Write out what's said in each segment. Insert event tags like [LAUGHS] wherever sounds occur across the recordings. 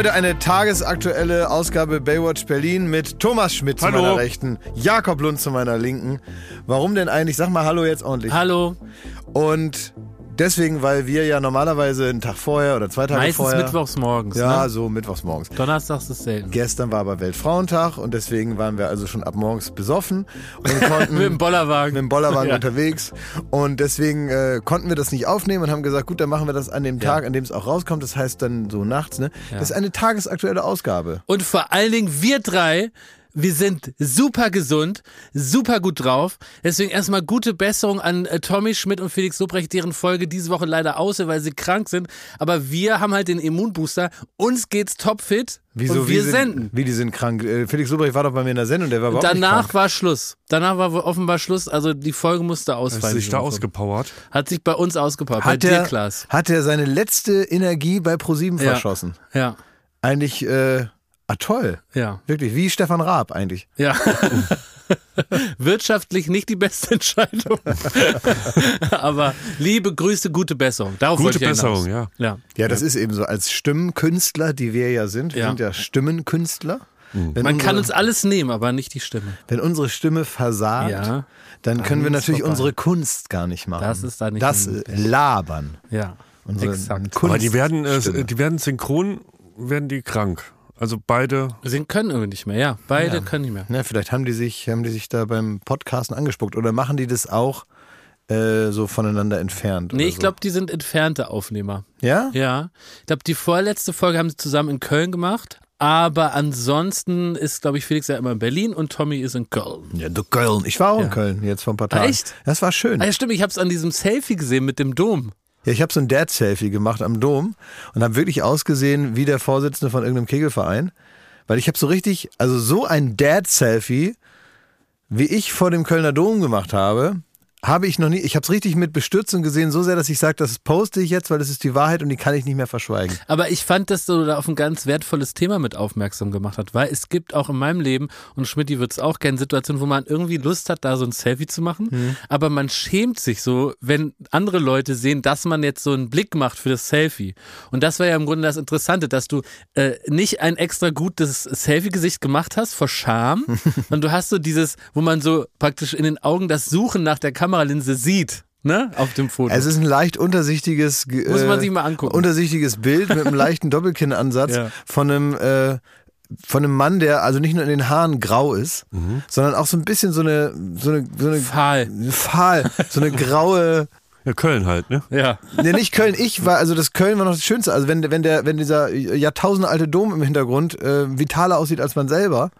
Heute eine tagesaktuelle Ausgabe Baywatch Berlin mit Thomas Schmidt zu Hallo. meiner Rechten, Jakob Lund zu meiner Linken. Warum denn eigentlich? Sag mal Hallo jetzt ordentlich. Hallo. Und deswegen, weil wir ja normalerweise einen Tag vorher oder zwei Tage Meistens vorher. mittwochs morgens. Ja, Ne? so mittwochs morgens. Donnerstags ist selten. Gestern war aber Weltfrauentag und deswegen waren wir also schon ab morgens besoffen und [LAUGHS] konnten Mit dem Bollerwagen. mit dem Bollerwagen Ja. unterwegs und deswegen äh, konnten wir das nicht aufnehmen und haben gesagt, gut, dann machen wir das an dem Tag, an dem es auch rauskommt. Das heißt dann so nachts. Ne? Das ist eine tagesaktuelle Ausgabe. Und vor allen Dingen wir drei, wir sind super gesund, super gut drauf. Deswegen erstmal gute Besserung an äh, Tommy Schmidt und Felix Lobrecht, deren Folge diese Woche leider aus, weil sie krank sind. Aber wir haben halt den Immunbooster. Uns geht's topfit Wieso, und wir wie sind, senden. Wie die sind krank. Äh, Felix Lobrecht war doch bei mir in der Sendung, der war überhaupt nicht Danach krank. war Schluss. Danach war offenbar Schluss. Also die Folge musste ausfallen. du dich da ausgepowert? Hat sich bei uns. Bei Hat dir, er, Klaas. hat er seine letzte Energie bei ProSieben Ja. verschossen? Ja, Eigentlich, äh, ah toll. ja, Wirklich, wie Stefan Raab eigentlich. ja. [LAUGHS] Wirtschaftlich nicht die beste Entscheidung. [LAUGHS] Aber liebe Grüße, gute Besserung. Darauf Gute ich ja Besserung, ja. Ja. Ja, das ist eben so. Als Stimmenkünstler, die wir ja sind, wir Ja. sind ja Stimmenkünstler. Wenn Man kann unsere, uns alles nehmen, aber nicht die Stimme. wenn unsere Stimme versagt, Ja. dann können wir natürlich vorbei. unsere Kunst gar nicht machen. Das ist da nicht Das äh, Labern. Ja. Unsere Exakt. Kunst Aber die werden, äh, die werden synchron, werden die krank. Also beide. Sie können irgendwie nicht mehr, ja. Beide können nicht mehr. Na, vielleicht haben die sich, haben die sich da beim Podcasten angespuckt oder machen die das auch äh, so voneinander entfernt? Nee, oder ich so? glaube, die sind entfernte Aufnehmer. Ja? Ja. Ich glaube, die vorletzte Folge haben sie zusammen in Köln gemacht. Aber ansonsten ist, glaube ich, Felix ja immer in Berlin und Tommy ist in Köln. Ja, du Köln. Ich war auch in Ja. Köln jetzt vor ein paar Tagen. echt? Das war schön. Ah ja, stimmt, ich habe es an diesem Selfie gesehen mit dem Dom. Ja, ich habe so ein Dad-Selfie gemacht am Dom und habe wirklich ausgesehen wie der Vorsitzende von irgendeinem Kegelverein. Weil ich habe so richtig, also so ein Dad-Selfie, wie ich vor dem Kölner Dom gemacht habe, habe ich noch nie, ich habe es richtig mit Bestürzung gesehen, so sehr, dass ich sage, das poste ich jetzt, weil das ist die Wahrheit und die kann ich nicht mehr verschweigen. Aber ich fand, dass du da auf ein ganz wertvolles Thema mit aufmerksam gemacht hast, weil es gibt auch in meinem Leben, und Schmidt wird es auch kennen, Situationen, wo man irgendwie Lust hat, da so ein Selfie zu machen, Mhm. aber man schämt sich so, wenn andere Leute sehen, dass man jetzt so einen Blick macht für das Selfie. Und das war ja im Grunde das Interessante, dass du äh, nicht ein extra gutes Selfie-Gesicht gemacht hast vor Scham, [LAUGHS] sondern du hast so dieses, wo man so praktisch in den Augen das Suchen nach der Kameralinse sieht. Ne, auf dem Foto. Es ist ein leicht untersichtiges, ge- Muss man äh, sich mal angucken. untersichtiges Bild mit einem leichten [LAUGHS] Doppelkinnansatz Ja. von einem äh, von einem Mann, der also nicht nur in den Haaren grau ist, sondern auch so ein bisschen so eine so eine, so eine Fahl. fahl, so eine graue [LAUGHS] Ja, Köln halt, ne? Ja. Nee, nicht Köln. Ich war, also das Köln war noch das Schönste. Also wenn, wenn der, wenn dieser jahrtausendalte Dom im Hintergrund äh, vitaler aussieht als man selber.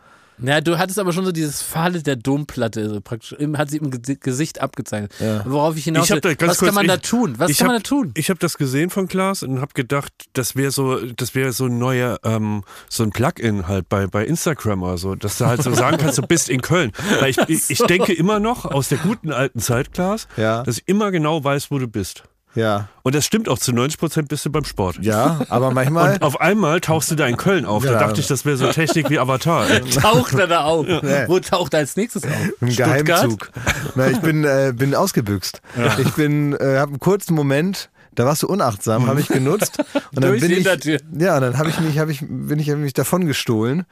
Ja, du hattest aber schon so dieses Fahle der Domplatte, so praktisch, im- hat sie im Ge- Gesicht abgezeichnet. Ja. Worauf ich hinaus Ich will, was kurz- kann man ich- da tun? Was ich kann hab, man da tun? Ich habe das gesehen von Klaas und habe gedacht, das wäre so, das wäre so ein neuer, ähm, so ein Plugin halt bei, bei Instagram oder so, dass du halt so sagen kannst, du bist in Köln. Weil ich, [LAUGHS] ich, ich denke immer noch aus der guten alten Zeit, Klaas, Ja. dass ich immer genau weiß, wo du bist. Ja. Und das stimmt auch zu 90 Prozent bist du beim Sport. Ja, aber manchmal. Und auf einmal tauchst du da in Köln auf. Ja. Da dachte ich, das wäre so Technik wie Avatar. [LAUGHS] Taucht er da auf? Wo taucht er als nächstes auf? Im Stuttgart? Geheimzug. Na, ich bin, äh, bin ausgebüxt. Ich bin, äh, habe einen kurzen Moment, da warst du unachtsam, habe ich genutzt. [LAUGHS] Und dann Durch bin die ich, Hintertür. ja, und dann habe ich mich, habe ich, bin ich hab mich davon gestohlen.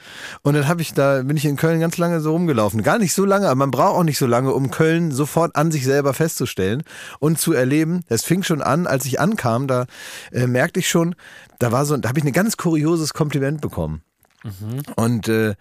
Und dann habe ich da, bin ich in Köln ganz lange so rumgelaufen. Gar nicht so lange, aber man braucht auch nicht so lange, um Köln sofort an sich selber festzustellen und zu erleben. Es fing schon an, als ich ankam, da äh, merkte ich schon, da war so, da habe ich ein ganz kurioses Kompliment bekommen. Und äh,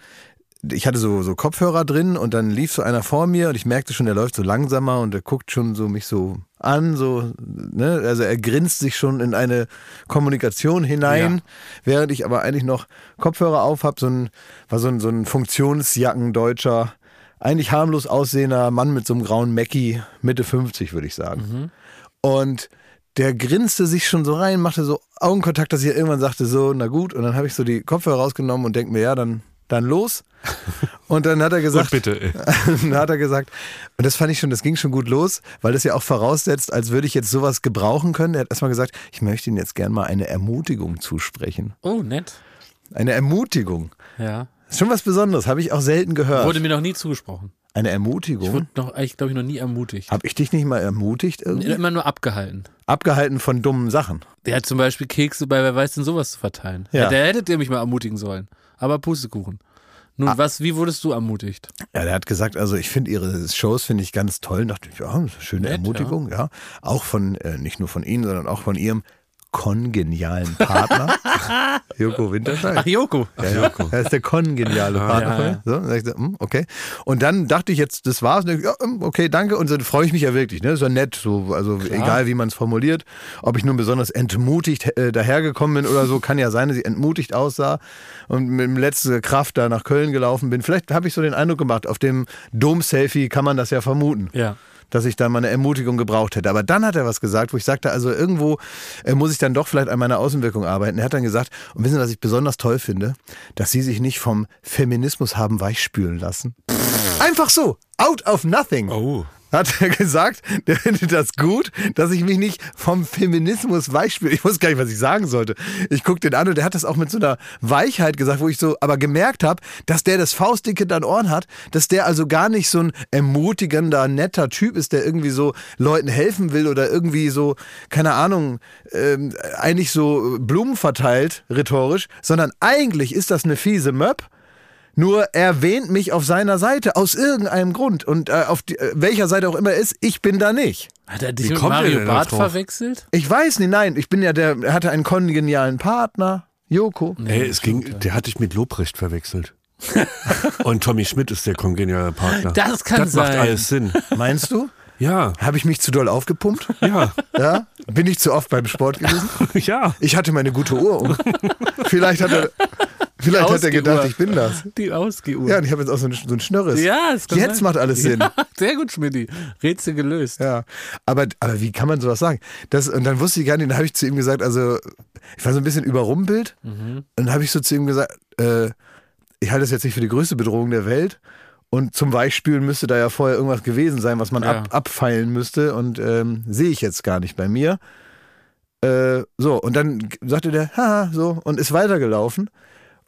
ich hatte so, so Kopfhörer drin und dann lief so einer vor mir und ich merkte schon, der läuft so langsamer und der guckt schon so mich so an, so, ne, also er grinst sich schon in eine Kommunikation hinein, während ich aber eigentlich noch Kopfhörer auf hab, so ein, war so ein, so ein Funktionsjacken-Deutscher, eigentlich harmlos aussehender Mann mit so einem grauen Mackie, Mitte 50, würde ich sagen. Und der grinste sich schon so rein, machte so Augenkontakt, dass ich irgendwann sagte, so, na gut. Und dann habe ich so die Kopfhörer rausgenommen und denke mir, ja, dann, dann los. [LAUGHS] Und dann hat er gesagt, bitte, [LAUGHS] dann hat er gesagt, und das fand ich schon, das ging schon gut los, weil das ja auch voraussetzt, als würde ich jetzt sowas gebrauchen können. Er hat erstmal gesagt, ich möchte Ihnen jetzt gern mal eine Ermutigung zusprechen. Oh, nett. Eine Ermutigung. Ja. Ist schon was Besonderes, habe ich auch selten gehört. Wurde mir noch nie zugesprochen. Eine Ich Ermutigung? wurde noch, eigentlich, glaube ich, noch nie ermutigt. Habe ich dich nicht mal ermutigt irgendwie? Immer nur abgehalten. Abgehalten von dummen Sachen. Der hat zum Beispiel Kekse bei Wer weiß denn sowas zu verteilen. Ja. Ja. Der hättet ihr mich mal ermutigen sollen. Aber Pustekuchen. Nun, Ah. was, wie wurdest du ermutigt? Ja, der hat gesagt, also ich finde ihre Shows finde ich ganz toll. Und dachte ich, ja, das ist eine schöne Nett, Ermutigung, ja. Auch von, äh, nicht nur von Ihnen, sondern auch von Ihrem kongenialen Partner, [LAUGHS] Joko Winterscheid. Ach, Joko. Ja, ja. Er ist der kongeniale Partner. ja, mir. So, hm, okay. Und dann dachte ich jetzt, das war's. Ich, ja, hm, okay, danke. Und dann freue ich mich ja wirklich. Ne? Das ist ja nett. So, also egal, wie man es formuliert. Ob ich nun besonders entmutigt äh, dahergekommen bin oder so, kann ja sein, dass ich entmutigt aussah und mit letzter Kraft da nach Köln gelaufen bin. Vielleicht habe ich so den Eindruck gemacht, auf dem Dom-Selfie kann man das ja vermuten Ja. Dass ich da mal eine Ermutigung gebraucht hätte. Aber dann hat er was gesagt, wo ich sagte, also irgendwo äh, muss ich dann doch vielleicht an meiner Außenwirkung arbeiten. Er hat dann gesagt, und wissen Sie, was ich besonders toll finde? Dass Sie sich nicht vom Feminismus haben weichspülen lassen. Einfach so, out of nothing. Oh. Hat er gesagt, der findet das gut, dass ich mich nicht vom Feminismus weichspüle. Ich wusste gar nicht, was ich sagen sollte. Ich guck den an und der hat das auch mit so einer Weichheit gesagt, wo ich so aber gemerkt habe, dass der das Faustdicke dann Ohren hat, dass der also gar nicht so ein ermutigender, netter Typ ist, der irgendwie so Leuten helfen will oder irgendwie so, keine Ahnung, ähm, eigentlich so Blumen verteilt, rhetorisch, sondern eigentlich ist das eine fiese Möb. Nur er wähnt mich auf seiner Seite aus irgendeinem Grund. Und äh, auf die, äh, welcher Seite auch immer er ist, ich bin da nicht. Hat er dich Wie mit Mario Barth verwechselt? Ich weiß nicht, nein, ich bin ja der, er hatte einen kongenialen Partner, Joko. Ey, es ging, der hat dich mit Lobrecht verwechselt. [LAUGHS] Und Tommy Schmidt ist der kongeniale Partner. Das kann Das macht sein. alles Sinn. Meinst du? Ja, Habe ich mich zu doll aufgepumpt? ja, Ja? Bin ich zu oft beim Sport gewesen? [LAUGHS] ja. Ich hatte meine gute Uhr um. Vielleicht hat er, vielleicht hat er gedacht, ich bin das. Die Ausgeuhr. Ja, und ich habe jetzt auch so einen, so einen Schnörres. Ja, es kann Jetzt sein. macht alles Sinn. Ja, sehr gut, Schmidti. Rätsel gelöst. Ja, aber, aber wie kann man sowas sagen? Das, und dann wusste ich gar nicht, dann habe ich zu ihm gesagt, also ich war so ein bisschen überrumpelt und dann habe ich so zu ihm gesagt, äh, ich halte das jetzt nicht für die größte Bedrohung der Welt und zum Weichspülen müsste da ja vorher irgendwas gewesen sein, was man Ja. ab, abfeilen müsste und ähm, sehe ich jetzt gar nicht bei mir. Äh, so, und dann sagte der, haha, so, und ist weitergelaufen.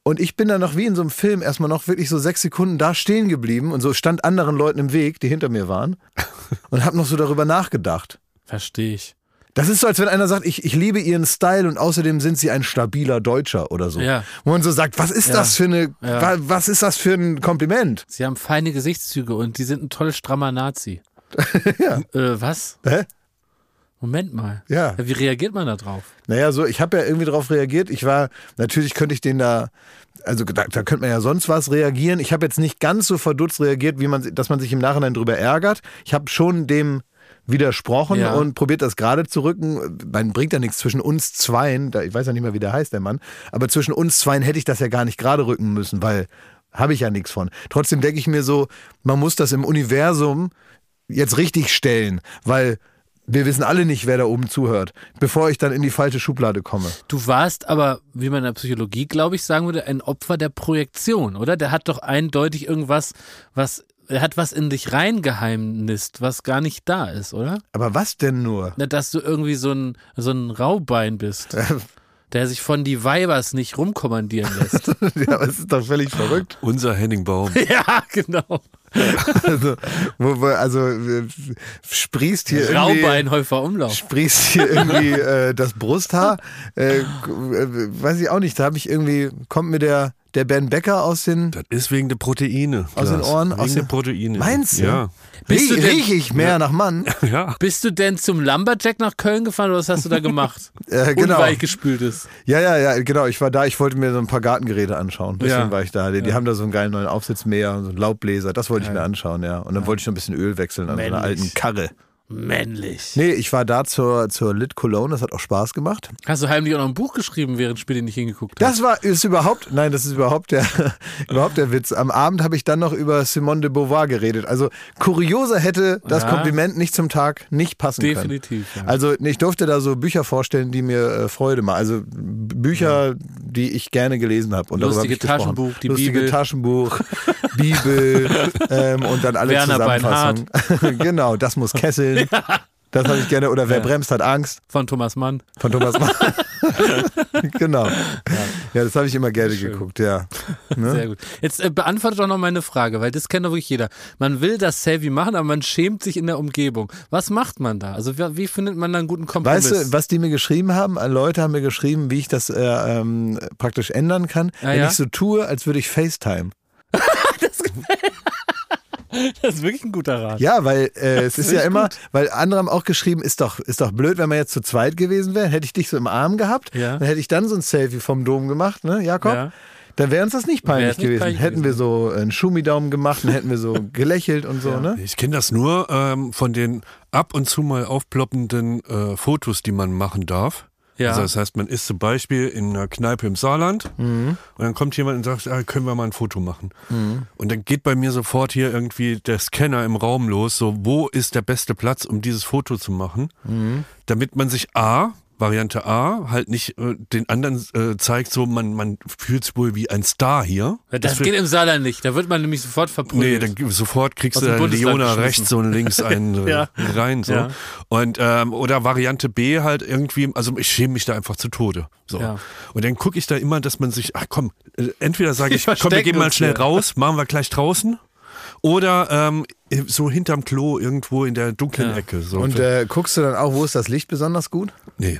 Und ich bin dann noch wie in so einem Film erstmal noch wirklich so sechs Sekunden da stehen geblieben und so stand anderen Leuten im Weg, die hinter mir waren [LAUGHS] und habe noch so darüber nachgedacht. Verstehe ich. Das ist so, als wenn einer sagt, ich, ich liebe ihren Style und außerdem sind sie ein stabiler Deutscher oder so. Ja. Wo man so sagt, was ist Ja. das für eine, Ja. wa- was ist das für ein Kompliment? Sie haben feine Gesichtszüge und die sind ein toll strammer Nazi. [LAUGHS] Ja. Äh, was? Hä? Moment mal. Ja. Wie reagiert man da drauf? Naja, so, ich habe ja irgendwie darauf reagiert. Ich war, natürlich könnte ich den da, also da, da könnte man ja sonst was reagieren. Ich habe jetzt nicht ganz so verdutzt reagiert, wie man, dass man sich im Nachhinein drüber ärgert. Ich habe schon dem widersprochen Ja. und probiert das gerade zu rücken. Man bringt ja nichts zwischen uns zweien, da, ich weiß ja nicht mehr, wie der heißt, der Mann, aber zwischen uns zweien hätte ich das ja gar nicht gerade rücken müssen, weil habe ich ja nichts von. Trotzdem denke ich mir so, man muss das im Universum jetzt richtig stellen, weil wir wissen alle nicht, wer da oben zuhört, bevor ich dann in die falsche Schublade komme. Du warst aber, wie man in der Psychologie, glaube ich, sagen würde, ein Opfer der Projektion, oder? Der hat doch eindeutig irgendwas, was, er hat was in dich reingeheimnist, was gar nicht da ist, oder? Aber was denn nur? Na, Dass du irgendwie so ein, so ein Raubein bist, [LAUGHS] der sich von die Weibers nicht rumkommandieren lässt. [LAUGHS] ja, aber es ist doch völlig verrückt. Unser Henning Baum. [LAUGHS] ja, genau. Also, wo, wo, also äh, sprießt hier irgendwie, Raubeinhäufer Umlauf. sprießt hier irgendwie äh, das Brusthaar. Äh, äh, weiß ich auch nicht. Da habe ich irgendwie, kommt mir der, der Ben Becker aus den. Das ist wegen der Proteine. Aus den. Ohren, Wegen aus der den- Proteine. Meinst du? Ja. Bist du Rie- denn- Riech ich mehr nach Mann? [LAUGHS] Ja. Bist du denn zum Lumberjack nach Köln gefahren oder was hast du da gemacht? [LAUGHS] Äh, genau. Unweichgespültes. Ja, ja, ja, genau. Ich war da, ich wollte mir so ein paar Gartengeräte anschauen. Deswegen Ja. war ich da. Die, die haben da so einen geilen neuen Aufsitzmäher, so einen Laubbläser. Das wollte ich mir anschauen, ja. Und dann wollte ich noch ein bisschen Öl wechseln an so einer Männlich. alten Karre. Männlich. Nee, ich war da zur, zur Lit Cologne, das hat auch Spaß gemacht. Hast du heimlich auch noch ein Buch geschrieben, während Spiele nicht hingeguckt hast? Das war, ist überhaupt, nein, das ist überhaupt der, [LAUGHS] überhaupt der Witz. Am Abend habe ich dann noch über Simone de Beauvoir geredet. Also kurioser hätte das Ja. Kompliment nicht zum Tag nicht passen Definitiv, können. ja. Also ich durfte da so Bücher vorstellen, die mir äh, Freude machen. Also Bücher, die ich gerne gelesen habe. Und darüber Lustige hab ich gesprochen. Taschenbuch, die Lustige Bibel. Taschenbuch, [LAUGHS] Bibel ähm, und dann alle Werner Zusammenfassungen. [LAUGHS] genau, das muss kesseln. Das habe ich gerne. Oder wer Ja. bremst, hat Angst. Von Thomas Mann. Von Thomas Mann. [LAUGHS] genau. Ja, das habe ich immer gerne Schön. geguckt, ja. Ne? Sehr gut. Jetzt äh, beantworte doch noch meine Frage, weil das kennt doch wirklich jeder. Man will das Selfie machen, aber man schämt sich in der Umgebung. Was macht man da? Also wie, wie findet man da einen guten Kompromiss? Weißt du, was die mir geschrieben haben? Äh, Leute haben mir geschrieben, wie ich das äh, ähm, praktisch ändern kann, Ah, wenn ja? ich so tue, als würde ich FaceTime. [LAUGHS] das [LAUGHS] ist wirklich ein guter Rat. Ja, weil äh, es ist ja immer, gut. weil andere haben auch geschrieben, ist doch, ist doch blöd, wenn man jetzt zu zweit gewesen wäre, hätte ich dich so im Arm gehabt, Ja. dann hätte ich dann so ein Selfie vom Dom gemacht, ne, Jakob? Ja. Dann wäre uns das nicht peinlich nicht gewesen. peinlich hätten wir so einen Schumidaumen gemacht und hätten wir so [LAUGHS] gelächelt und so, ne? Ich kenne das nur ähm, von den ab und zu mal aufploppenden äh, Fotos, die man machen darf. Ja. Also das heißt, man ist zum Beispiel in einer Kneipe im Saarland Mhm. und dann kommt jemand und sagt, ah, können wir mal ein Foto machen. Und dann geht bei mir sofort hier irgendwie der Scanner im Raum los, so wo ist der beste Platz, um dieses Foto zu machen, Mhm. damit man sich A, Variante A, halt nicht äh, den anderen äh, zeigt, so man, man fühlt sich wohl wie ein Star hier. Das, wird- geht im Saarland nicht. Da wird man nämlich sofort Nee, verprügelt. dann sofort kriegst du dann Leona rechts und links [LAUGHS] einen äh, Ja. rein. So. Ja. Und ähm, oder Variante B halt irgendwie, also ich schäme mich da einfach zu Tode. So. Ja. Und dann gucke ich da immer, dass man sich, ach komm, äh, entweder sage ich, komm, wir gehen mal schnell hier. raus, machen wir gleich draußen. Oder ähm, so hinterm Klo irgendwo in der dunklen Ja. Ecke. So. Und äh, guckst du dann auch, wo ist das Licht besonders gut? nee.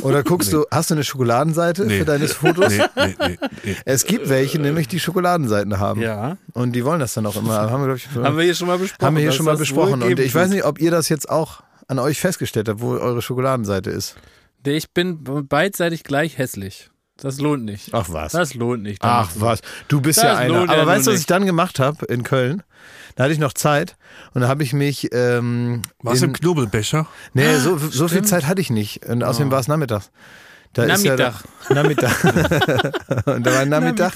Oder guckst du, hast du eine Schokoladenseite Nee. für deine Fotos? Nee, nee, nee, nee. Es gibt welche, nämlich die Schokoladenseiten haben. ja. Und die wollen das dann auch immer. Haben wir, ich, Haben wir hier schon mal besprochen. haben wir hier schon mal besprochen. Und ich weiß nicht, ob ihr das jetzt auch an euch festgestellt habt, wo eure Schokoladenseite ist. Ich bin beidseitig gleich hässlich. Das lohnt nicht. Ach was. Das lohnt nicht. Ach was, du bist Das ja einer. ja Aber nun weißt du, was ich dann gemacht habe in Köln? Da hatte ich noch Zeit und da habe ich mich. Ähm, Was im Knobelbecher? Nee, so, so viel. Zeit hatte ich nicht. Und außerdem war es nachmittags. Da ist ja Nachmittag. da, Nachmittag. [LAUGHS] und da war ein Nachmittag.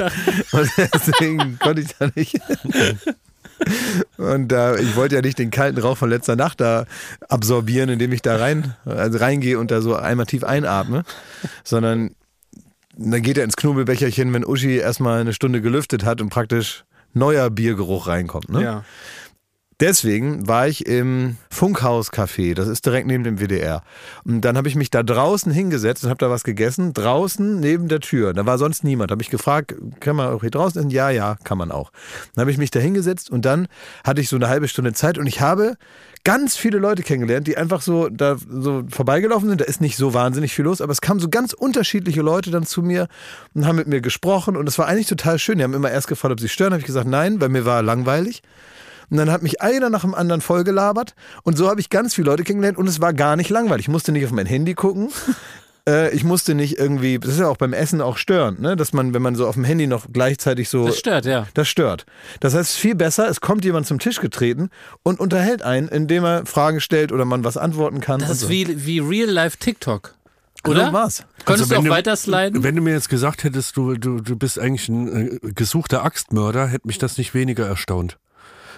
Und deswegen konnte ich da nicht. Und da, ich wollte ja nicht den kalten Rauch von letzter Nacht da absorbieren, indem ich da rein, also reingehe und da so einmal tief einatme, sondern dann geht er ins Knobelbecherchen, wenn Uschi erstmal eine Stunde gelüftet hat und praktisch neuer Biergeruch reinkommt. Ne? Ja. Deswegen war ich im Funkhaus-Café, das ist direkt neben dem WDR. Und dann habe ich mich da draußen hingesetzt und habe da was gegessen, draußen neben der Tür. Da war sonst niemand. Habe ich gefragt, kann man auch hier draußen essen? Ja, ja, kann man auch. Dann habe ich mich da hingesetzt und dann hatte ich so eine halbe Stunde Zeit und ich habe ganz viele Leute kennengelernt, die einfach so da so vorbeigelaufen sind. Da ist nicht so wahnsinnig viel los, aber es kamen so ganz unterschiedliche Leute dann zu mir und haben mit mir gesprochen und es war eigentlich total schön. Die haben immer erst gefragt, ob sie stören. Habe ich gesagt, nein, weil mir war langweilig. Und dann hat mich einer nach dem anderen vollgelabert. Und so habe ich ganz viele Leute kennengelernt und es war gar nicht langweilig. Ich musste nicht auf mein Handy gucken. Äh, ich musste nicht irgendwie, das ist ja auch beim Essen auch störend, ne? dass man, wenn man so auf dem Handy noch gleichzeitig so. Das stört, ja. Das stört. Das heißt, es ist viel besser, es kommt jemand zum Tisch getreten und unterhält einen, indem er Fragen stellt oder man was antworten kann. Das ist so. wie, wie Real-Life TikTok. So Oder? war's. Konntest Also du auch weiter sliden? Wenn du mir jetzt gesagt hättest, du, du, du bist eigentlich ein äh, gesuchter Axtmörder, hätte mich das nicht weniger erstaunt.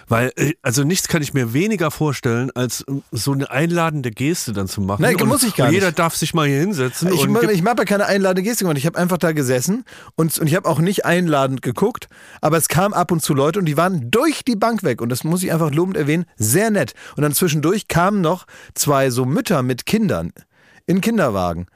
Weil, äh, also nichts kann ich mir weniger vorstellen, als äh, so eine einladende Geste dann zu machen. Nein, und, muss ich gar und jeder nicht. darf sich mal hier hinsetzen. Ich, gibt- ich habe ja keine einladende Gestik gemacht. Ich habe einfach da gesessen und, und ich habe auch nicht einladend geguckt, aber es kamen ab und zu Leute und die waren durch die Bank weg und das muss ich einfach lobend erwähnen, sehr nett. Und dann zwischendurch kamen noch zwei so Mütter mit Kindern in Kinderwagen.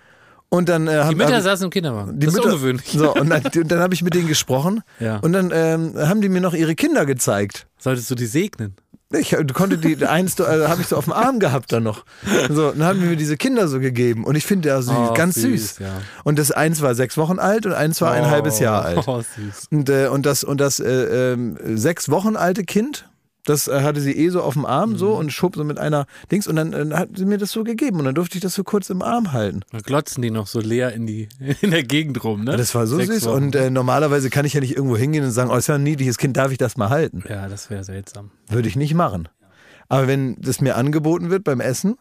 Und dann äh, Die Mütter hab- saßen im Kinderwagen. die das ist Mütter, ungewöhnlich. So, und dann, dann habe ich mit denen gesprochen [LAUGHS] Ja. und dann ähm, haben die mir noch ihre Kinder gezeigt. Solltest du die segnen? Ich konnte die eins, äh, habe ich so auf dem Arm gehabt dann noch. So, dann haben die mir diese Kinder so gegeben und ich finde ja süß, Oh, ganz süß, süß. ja. Und das eins war sechs Wochen alt und eins war ein halbes Jahr [LAUGHS] alt. Oh, süß. Und, äh, und das und das äh, ähm, sechs Wochen alte Kind, das äh, hatte sie eh so auf dem Arm so Mhm. und schob so mit einer Dings und dann äh, hat sie mir das so gegeben und dann durfte ich das so kurz im Arm halten. Da glotzen die noch so leer in, die, [LAUGHS] in der Gegend rum, ne? Das war so Sechs süß Wochen. und äh, normalerweise kann ich ja nicht irgendwo hingehen und sagen, oh, ist ja ein niedliches Kind, darf ich das mal halten? Ja, das wäre seltsam. Würde ich nicht machen. Aber wenn das mir angeboten wird beim Essen,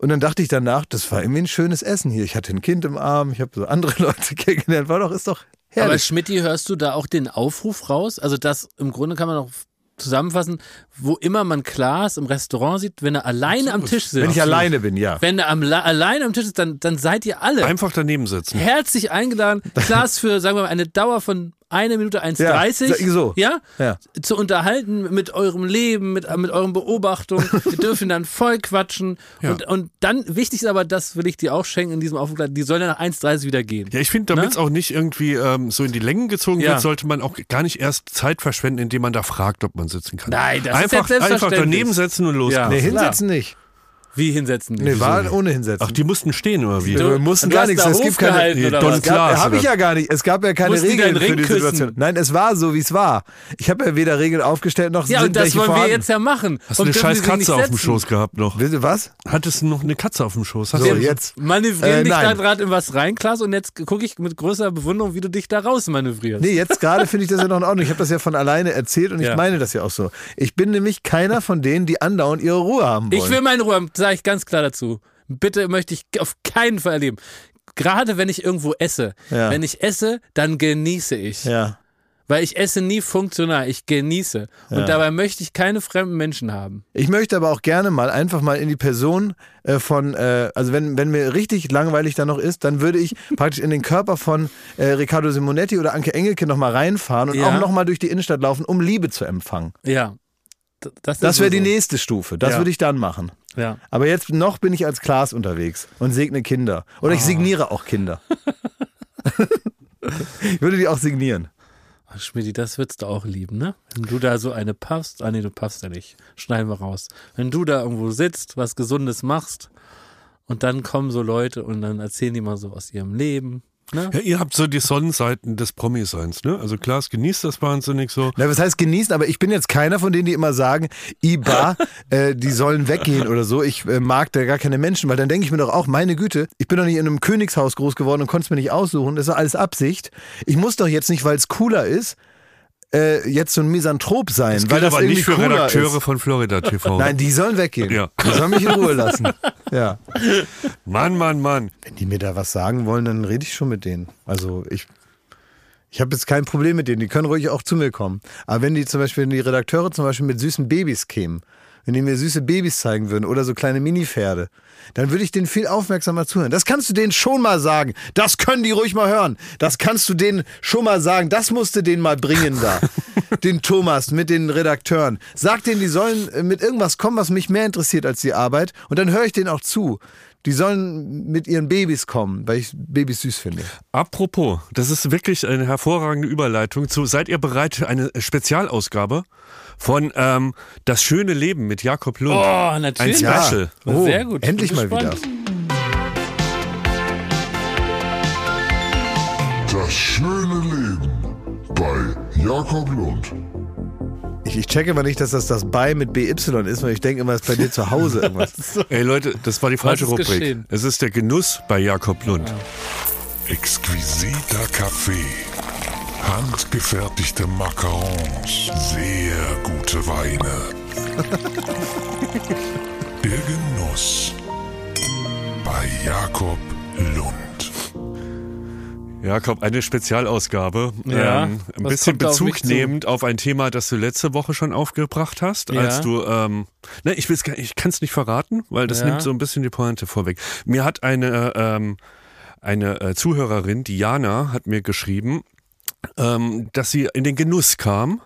und dann dachte ich danach, das war irgendwie ein schönes Essen hier. Ich hatte ein Kind im Arm, ich habe so andere [LAUGHS] Leute kennengelernt, war doch, ist doch Aber herrlich. Schmidti, hörst du da auch den Aufruf raus? Also das im Grunde kann man auch zusammenfassen, wo immer man Klaas im Restaurant sieht, wenn er alleine am Tisch sitzt. wenn ich alleine bin, ja. wenn er am, alleine am Tisch ist, dann, dann seid ihr alle einfach daneben sitzen. herzlich eingeladen. [LAUGHS] Klaas für, sagen wir mal, eine Dauer von eine Minute 1,30 Ja, so. ja, Ja. zu unterhalten mit eurem Leben, mit, mit euren Beobachtungen. [LAUGHS] Wir dürfen dann voll quatschen. Ja. Und, und dann, wichtig ist aber, das will ich dir auch schenken in diesem Aufruf, die sollen dann nach 1,30 wieder gehen. Ja, ich finde, damit es Ne? auch nicht irgendwie ähm, so in die Längen gezogen Ja. wird, sollte man auch gar nicht erst Zeit verschwenden, indem man da fragt, ob man sitzen kann. Nein, das ist einfach, jetzt selbstverständlich. einfach daneben setzen und los. Ja. Nee, Klar. hinsetzen nicht. Wie hinsetzen? Nee, war ohne hinsetzen. Ach, die mussten stehen oder wie? wir mussten Du gar nichts. Es gibt keine. Don Klaas, habe ich ja gar nicht. Es gab ja keine Mussten die Regeln für die küssen? Situation. Nein, es war so, wie es war. Ich habe ja weder Regeln aufgestellt noch Ja, sind und das welche wollen vorhanden. wir jetzt ja machen. Hast du und eine scheiß Katze auf dem. Schoß gehabt noch? Was? Hattest du noch eine Katze auf dem Schoß? Hast So, du jetzt. Manövrieren Äh, dich da gerade in was rein, Klaas, und jetzt gucke ich mit größerer Bewunderung, wie du dich da raus manövrierst. Nee, jetzt gerade finde ich das ja noch in Ordnung. Ich habe das ja von alleine erzählt und ich Ja. meine das ja auch so. Ich bin nämlich keiner von denen, die andauernd ihre Ruhe haben wollen. Ich will meine Ruhe haben, sage ich ganz klar dazu. Bitte möchte ich auf keinen Fall erleben. Gerade wenn ich irgendwo esse. Ja. Wenn ich esse, dann genieße ich. ja. Weil ich esse nie funktional, ich genieße. Und Ja. dabei möchte ich keine fremden Menschen haben. Ich möchte aber auch gerne mal einfach mal in die Person äh, von, äh, also wenn, wenn mir richtig langweilig da noch ist, dann würde ich [LAUGHS] praktisch in den Körper von äh, Riccardo Simonetti oder Anke Engelke nochmal reinfahren und Ja. auch nochmal durch die Innenstadt laufen, um Liebe zu empfangen. Ja. Das, Das wäre so. die nächste Stufe. Das Ja. würde ich dann machen. Ja. Aber jetzt noch bin ich als Klaas unterwegs und segne Kinder. Oder Ah. ich signiere auch Kinder. [LAUGHS] ich würde die auch signieren. Ach, Schmidti, das würdest du auch lieben, ne? Wenn du da so eine puffst, ah nee, du puffst ja nicht, schneiden wir raus. Wenn du da irgendwo sitzt, was Gesundes machst und dann kommen so Leute und dann erzählen die mal so aus ihrem Leben, ne? Ja, ihr habt so die Sonnenseiten des Promi-Seins, ne? Also Klaas genießt das wahnsinnig so. Na, was heißt genießen? Aber ich bin jetzt keiner von denen, die immer sagen, IBA, [LAUGHS] äh, die sollen weggehen oder so. Ich äh, mag da gar keine Menschen, weil dann denke ich mir doch auch, meine Güte, ich bin doch nicht in einem Königshaus groß geworden und konnte es mir nicht aussuchen. Das ist alles Absicht. Ich muss doch jetzt nicht, weil es cooler ist, äh, jetzt so ein Misanthrop sein. Das weil das aber nicht für Redakteure Ist. von Florida TV. [LAUGHS] Nein, die sollen weggehen. Ja. Die sollen mich in Ruhe lassen. [LAUGHS] Ja. Mann, Mann, Mann. Wenn die mir da was sagen wollen, dann rede ich schon mit denen. Also ich, ich habe jetzt kein Problem mit denen. Die können ruhig auch zu mir kommen. Aber wenn die zum Beispiel, wenn die Redakteure zum Beispiel mit süßen Babys kämen, wenn die mir süße Babys zeigen würden oder so kleine Mini-Pferde, dann würde ich denen viel aufmerksamer zuhören. Das kannst du denen schon mal sagen. Das können die ruhig mal hören. Das kannst du denen schon mal sagen. Das musst du denen mal bringen da. [LAUGHS] den Thomas mit den Redakteuren. Sag denen, die sollen äh, mit irgendwas kommen, was mich mehr interessiert als die Arbeit. Und dann höre ich denen auch zu. Die sollen mit ihren Babys kommen, weil ich Babys süß finde. Apropos, das ist wirklich eine hervorragende Überleitung zu, seid ihr bereit für eine Spezialausgabe von ähm, Das schöne Leben mit Jakob Lund? Oh, Ein natürlich. Special. Oh, Sehr gut. Endlich mal wieder. Das schöne Leben bei Jakob Lund. Ich, ich checke immer nicht, dass das das bei mit BY ist, weil ich denke immer, es ist bei dir zu Hause irgendwas. [LAUGHS] Ey Leute, das war die falsche Rubrik. geschehen? Es ist der Genuss bei Jakob Lund. Exquisiter Kaffee. Handgefertigte Macarons. Sehr gute Weine. [LAUGHS] Der Genuss bei Jakob Lund. Jakob, eine Spezialausgabe. Ja, ähm, ein bisschen auf Bezug zu? nehmend auf ein Thema, das du letzte Woche schon aufgebracht hast, Ja. als du, ähm, ne, ich, will's gar- ich kann es nicht verraten, weil das Ja. nimmt so ein bisschen die Pointe vorweg. Mir hat eine, ähm, eine äh, Zuhörerin, Diana, hat mir geschrieben, ähm, dass sie in den Genuss kam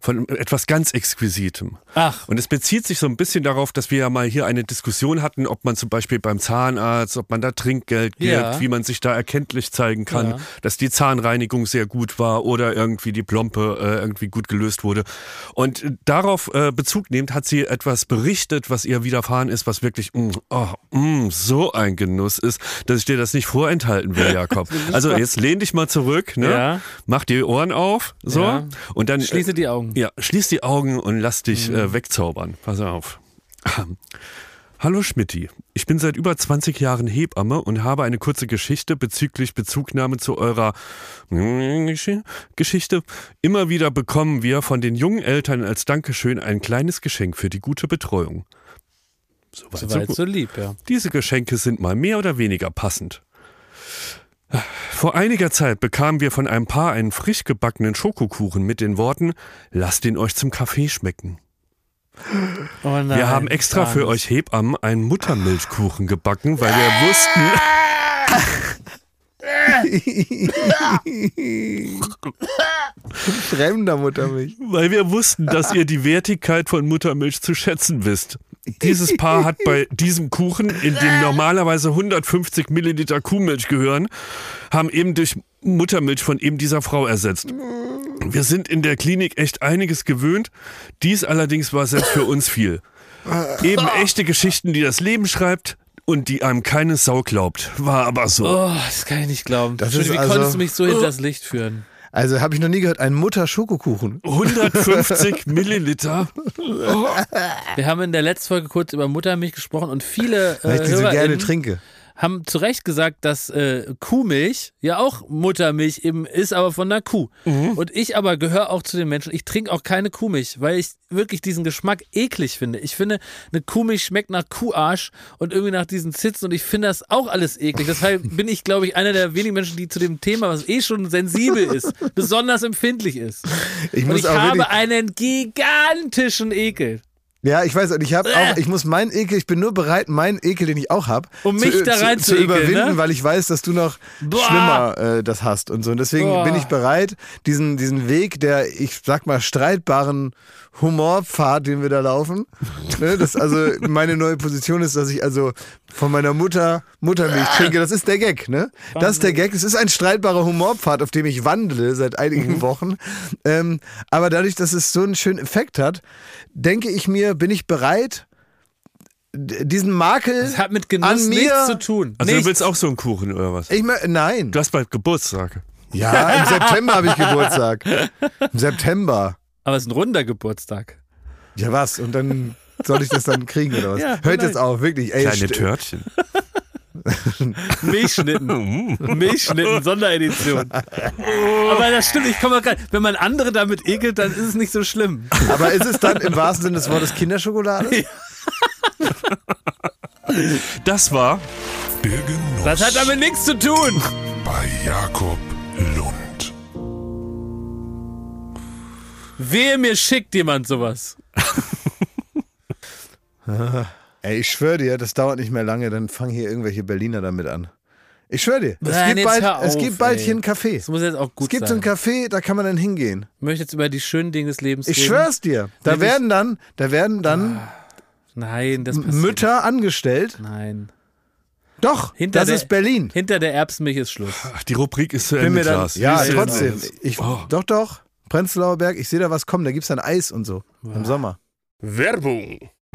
von etwas ganz Exquisitem. Ach, Und es bezieht sich so ein bisschen darauf, dass wir ja mal hier eine Diskussion hatten, ob man zum Beispiel beim Zahnarzt, ob man da Trinkgeld gibt, Ja. wie man sich da erkenntlich zeigen kann, Ja. dass die Zahnreinigung sehr gut war oder irgendwie die Plombe äh, irgendwie gut gelöst wurde. Und darauf äh, Bezug nehmend hat sie etwas berichtet, was ihr widerfahren ist, was wirklich mm, oh, mm, so ein Genuss ist, dass ich dir das nicht vorenthalten will, Jakob. [LAUGHS] also jetzt lehn dich mal zurück, ne? Ja. mach die Ohren auf, so und dann schließe die Augen. Ja, schließ die Augen und lass dich Mhm. äh, wegzaubern. Pass auf. Hallo Schmidti, ich bin seit über 20 Jahren Hebamme und habe eine kurze Geschichte bezüglich Bezugnahme zu eurer Geschichte. Immer wieder bekommen wir von den jungen Eltern als Dankeschön ein kleines Geschenk für die gute Betreuung. Soweit so so lieb, ja. Diese Geschenke sind mal mehr oder weniger passend. Vor einiger Zeit bekamen wir von einem Paar einen frisch gebackenen Schokokuchen mit den Worten, lasst ihn euch zum Kaffee schmecken. Oh nein, wir haben extra für euch Hebammen einen Muttermilchkuchen gebacken, weil wir wussten, [LAUGHS] [LAUGHS] Fremder Muttermilch. Weil wir wussten, dass ihr die Wertigkeit von Muttermilch zu schätzen wisst. Dieses Paar hat bei diesem Kuchen, in dem normalerweise 150 Milliliter Kuhmilch gehören, haben eben durch Muttermilch von eben dieser Frau ersetzt. Wir sind in der Klinik echt einiges gewöhnt. Dies allerdings war selbst für uns viel. Eben echte Geschichten, die das Leben schreibt und die einem keine Sau glaubt. War aber so. Oh, das kann ich nicht glauben. Das Entschuldigung, ist wie also- konntest du mich so hinters Licht führen? Also habe ich noch nie gehört, ein Mutter-Schokokuchen. 150 [LAUGHS] Milliliter. Wir haben in der letzten Folge kurz über Muttermilch gesprochen und viele Weil äh, ich die so gerne trinke. Haben zu Recht gesagt, dass äh, Kuhmilch ja auch Muttermilch eben ist, aber von einer Kuh. Und ich aber gehöre auch zu den Menschen, ich trinke auch keine Kuhmilch, weil ich wirklich diesen Geschmack eklig finde. Ich finde, eine Kuhmilch schmeckt nach Kuharsch und irgendwie nach diesen Zitzen und ich finde das auch alles eklig. Deshalb [LAUGHS] bin ich, glaube ich, einer der wenigen Menschen, die zu dem Thema, was eh schon sensibel ist, [LAUGHS] besonders empfindlich ist. Ich Und muss ich auch habe einen gigantischen Ekel. Ja, ich weiß, und ich habe auch, ich muss meinen Ekel, ich bin nur bereit, meinen Ekel, den ich auch habe, Um mich da rein zu, zu zu ekeln, überwinden, ne? weil ich weiß, dass du noch Boah. schlimmer äh, das hast und so. Und deswegen Boah. bin ich bereit, diesen, diesen Weg der, ich sag mal, streitbaren Humorpfad, den wir da laufen. ne, das also meine neue Position ist, dass ich also von meiner Mutter Muttermilch trinke. Das ist der Gag, ne? Das ist der Gag. Es ist ein streitbarer Humorpfad, auf dem ich wandle seit einigen Wochen. Ähm, aber dadurch, dass es so einen schönen Effekt hat, denke ich mir, bin ich bereit, diesen Makel Das hat mit Genuss an mir. nichts zu tun. Also du Nichts. willst auch so einen Kuchen oder was? Ich mein, nein. Du hast bald Geburtstag. Ja, im September habe ich Geburtstag. Im September. Aber es ist ein runder Geburtstag. Ja, was? Und dann soll ich das dann kriegen oder was? Ja, Hört vielleicht. jetzt auf, wirklich. Ey, Kleine Törtchen. [LAUGHS] Milchschnitten. [LAUGHS] Milchschnitten, Sonderedition. Aber das stimmt, ich komme gerade. Wenn man andere damit ekelt, dann ist es nicht so schlimm. Aber ist es dann im wahrsten Sinne des Wortes Kinderschokolade? Das war Der Genuss Das hat damit nichts zu tun. bei Jakob Lund. Wehe, mir schickt jemand sowas. Ey, ich schwöre dir, das dauert nicht mehr lange, dann fangen hier irgendwelche Berliner damit an. Ich schwöre dir, es Nein, gibt jetzt bald, hör es auf, gibt bald ey. hier ein Café. Das muss jetzt auch gut Es gibt sein. so ein Café, da kann man dann hingehen. ich möchte jetzt über die schönen Dinge des Lebens Ich reden. schwör's dir. Da Nämlich- werden dann, da werden dann Nein, das passiert. Mütter angestellt. Nein. Doch, Hinter das der- ist Berlin. Hinter der Erbsenmilch ist Schluss. Ach, die Rubrik ist zu Bin Ende, mir dann, Klaas. ja, Wie ist trotzdem. das? Ich, Oh. Doch, doch. Prenzlauer Berg, ich sehe da was kommen. Da gibt's dann Eis und so. Im Sommer. Werbung.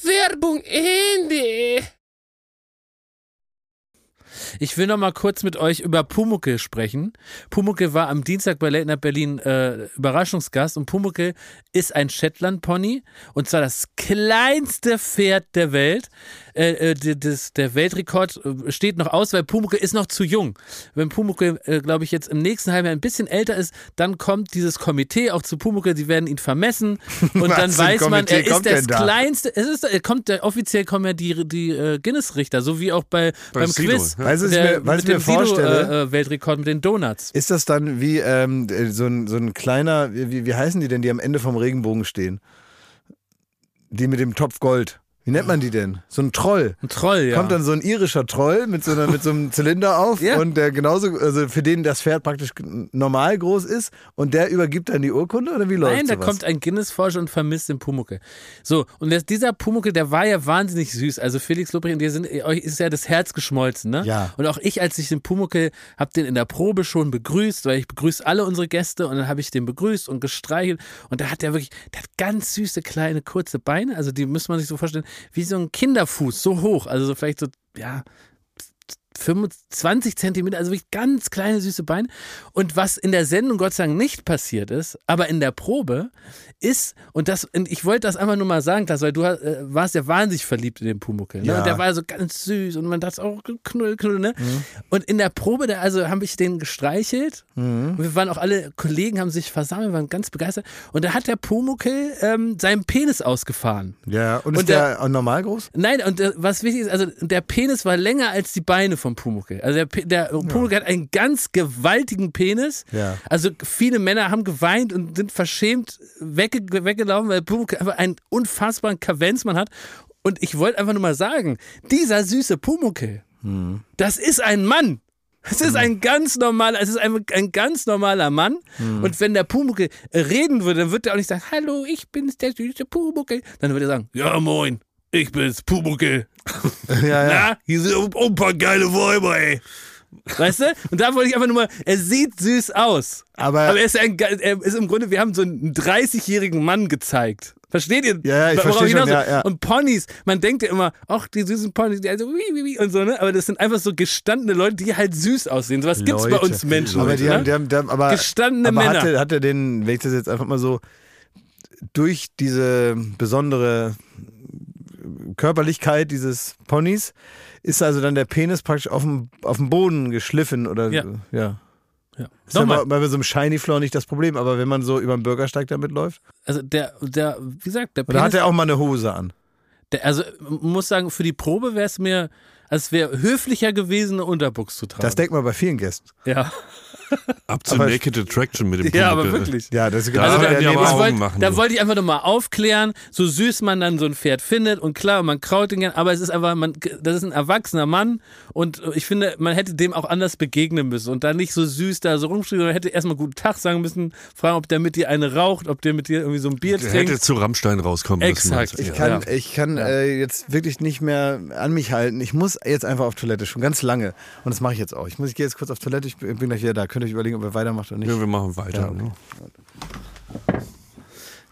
Werbung Ende. Ich will noch mal kurz mit euch über Pumuckel sprechen. Pumuckel war am Dienstag bei Late Night Berlin äh, Überraschungsgast und Pumuckel ist ein Shetland-Pony und zwar das kleinste Pferd der Welt. Äh, äh, das, der Weltrekord äh, steht noch aus, weil Pumuckel ist noch zu jung. Wenn Pumuckel, äh, glaube ich, jetzt im nächsten Halbjahr ein bisschen älter ist, dann kommt dieses Komitee auch zu Pumuckel, die werden ihn vermessen [LAUGHS] und Was dann weiß man, er ist das da? kleinste. Es ist, er kommt, offiziell kommen ja die, die äh, Guinness-Richter, so wie auch bei, beim Sido, Quiz. Ich Der- mir, ich mit mir dem Sido, vorstelle? Äh, äh, Weltrekord mit den Donuts. Ist das dann wie ähm, so, ein, so ein kleiner, wie, wie heißen die denn, die am Ende vom Regenbogen stehen? Die mit dem Topf Gold. Wie nennt man die denn? So ein Troll. Ein Troll, ja. Kommt dann so ein irischer Troll mit so, einer, mit so einem [LAUGHS] Zylinder auf Ja. und der genauso, also für den das Pferd praktisch normal groß ist und der übergibt dann die Urkunde oder wie läuft Nein, da sowas? kommt ein Guinness-Forscher und vermisst den Pumuckel. So, und das, dieser Pumuckel, der war ja wahnsinnig süß. Also Felix Lobrecht und dir sind, euch ist ja das Herz geschmolzen, ne? Ja. Und auch ich, als ich den Pumuckel, hab den in der Probe schon begrüßt, weil ich begrüße alle unsere Gäste und dann habe ich den begrüßt und gestreichelt und da hat der wirklich, der hat ganz süße, kleine, kurze Beine, also die muss man sich so vorstellen, wie so ein Kinderfuß, so hoch, also so vielleicht so, ja, 25 Zentimeter, also wirklich ganz kleine, süße Beine. Und was in der Sendung Gott sei Dank nicht passiert ist, aber in der Probe ist, und das, und ich wollte das einfach nur mal sagen, Klaas, weil du äh, warst ja wahnsinnig verliebt in den Pumuckel. Ne? Ja. Und der war so ganz süß und man dachte auch knull, knull, ne? Mhm. Und in der Probe, da also habe ich den gestreichelt. Mhm. Und wir waren auch alle Kollegen, haben sich versammelt, waren ganz begeistert. Und da hat der Pumuckel ähm, seinen Penis ausgefahren. ja, und, Und ist der, auch normal groß? Nein, und äh, was wichtig ist, also der Penis war länger als die Beine vom Pumuckel. Also der, Pe- der Pumuckel hat einen ganz gewaltigen Penis. Ja. Also viele Männer haben geweint und sind verschämt wegge weggelaufen, weil Pumuckel einfach einen unfassbaren Kavenzmann hat. Und ich wollte einfach nur mal sagen, dieser süße Pumuckel, das ist ein Mann. Es ist ein ganz normaler, es ist ein, ein ganz normaler Mann. Und wenn der Pumuckel reden würde, dann würde er auch nicht sagen, hallo, ich bin's, der süße Pumuckel. Dann würde er sagen, ja moin, ich bin's, Pumuckel. [LAUGHS] Ja, ja. Na, hier sind ein paar geile Weiber, ey. Weißt du? Und da wollte ich einfach nur mal, er sieht süß aus. Aber- Aber er ist, ein, er ist im Grunde, wir haben so einen 30-jährigen Mann gezeigt. Versteht ihr? Ja, ja, ich verstehe schon, ja, ja. Und Ponys, man denkt ja immer, ach, die süßen Ponys, die also wie, wie, wie und so, ne? Aber das sind einfach so gestandene Leute, die halt süß aussehen. Sowas gibt's bei uns Menschen. Aber die ne? haben, die haben, die haben aber, Gestandene aber Männer. Hat er, hat er den, wenn ich das jetzt einfach mal so, durch diese besondere Körperlichkeit dieses Ponys ist also dann der Penis praktisch auf dem, auf dem Boden geschliffen oder Ja. ja. ja. Ist ja bei, bei so einem Shiny Floor nicht das Problem, aber wenn man so über den Bürgersteig damit läuft, also der, der, wie gesagt, der oder hat Penis, er auch mal eine Hose an? der, also muss sagen, für die Probe wäre es mir, also es wäre höflicher gewesen, eine Unterbuchs zu tragen. Das denkt man bei vielen Gästen. ja. To Aber- Naked Attraction mit dem ja, aber Pumuckl. wirklich. Ja, das ist genau Also da- ich Augen wollt, machen, da so. wollte ich einfach nochmal aufklären, so süß man dann so ein Pferd findet und klar, man kraut ihn gern, aber es ist einfach, man, das ist ein erwachsener Mann und ich finde, man hätte dem auch anders begegnen müssen und da nicht so süß da so rumstehen, sondern hätte erstmal guten Tag sagen müssen, fragen, ob der mit dir eine raucht, ob der mit dir irgendwie so ein Bier Der trinkt. hätte zu Rammstein rauskommen Exakt. müssen. Ich Ja. kann, Ja. ich kann äh, jetzt wirklich nicht mehr an mich halten. Ich muss jetzt einfach auf Toilette, schon ganz lange. Und das mache ich jetzt auch. Ich, muss, ich gehe jetzt kurz auf Toilette, ich bin bin gleich wieder da. Könnt ihr euch überlegen, ob ihr weitermacht oder nicht. Ja, wir machen weiter. Ja, okay. ne?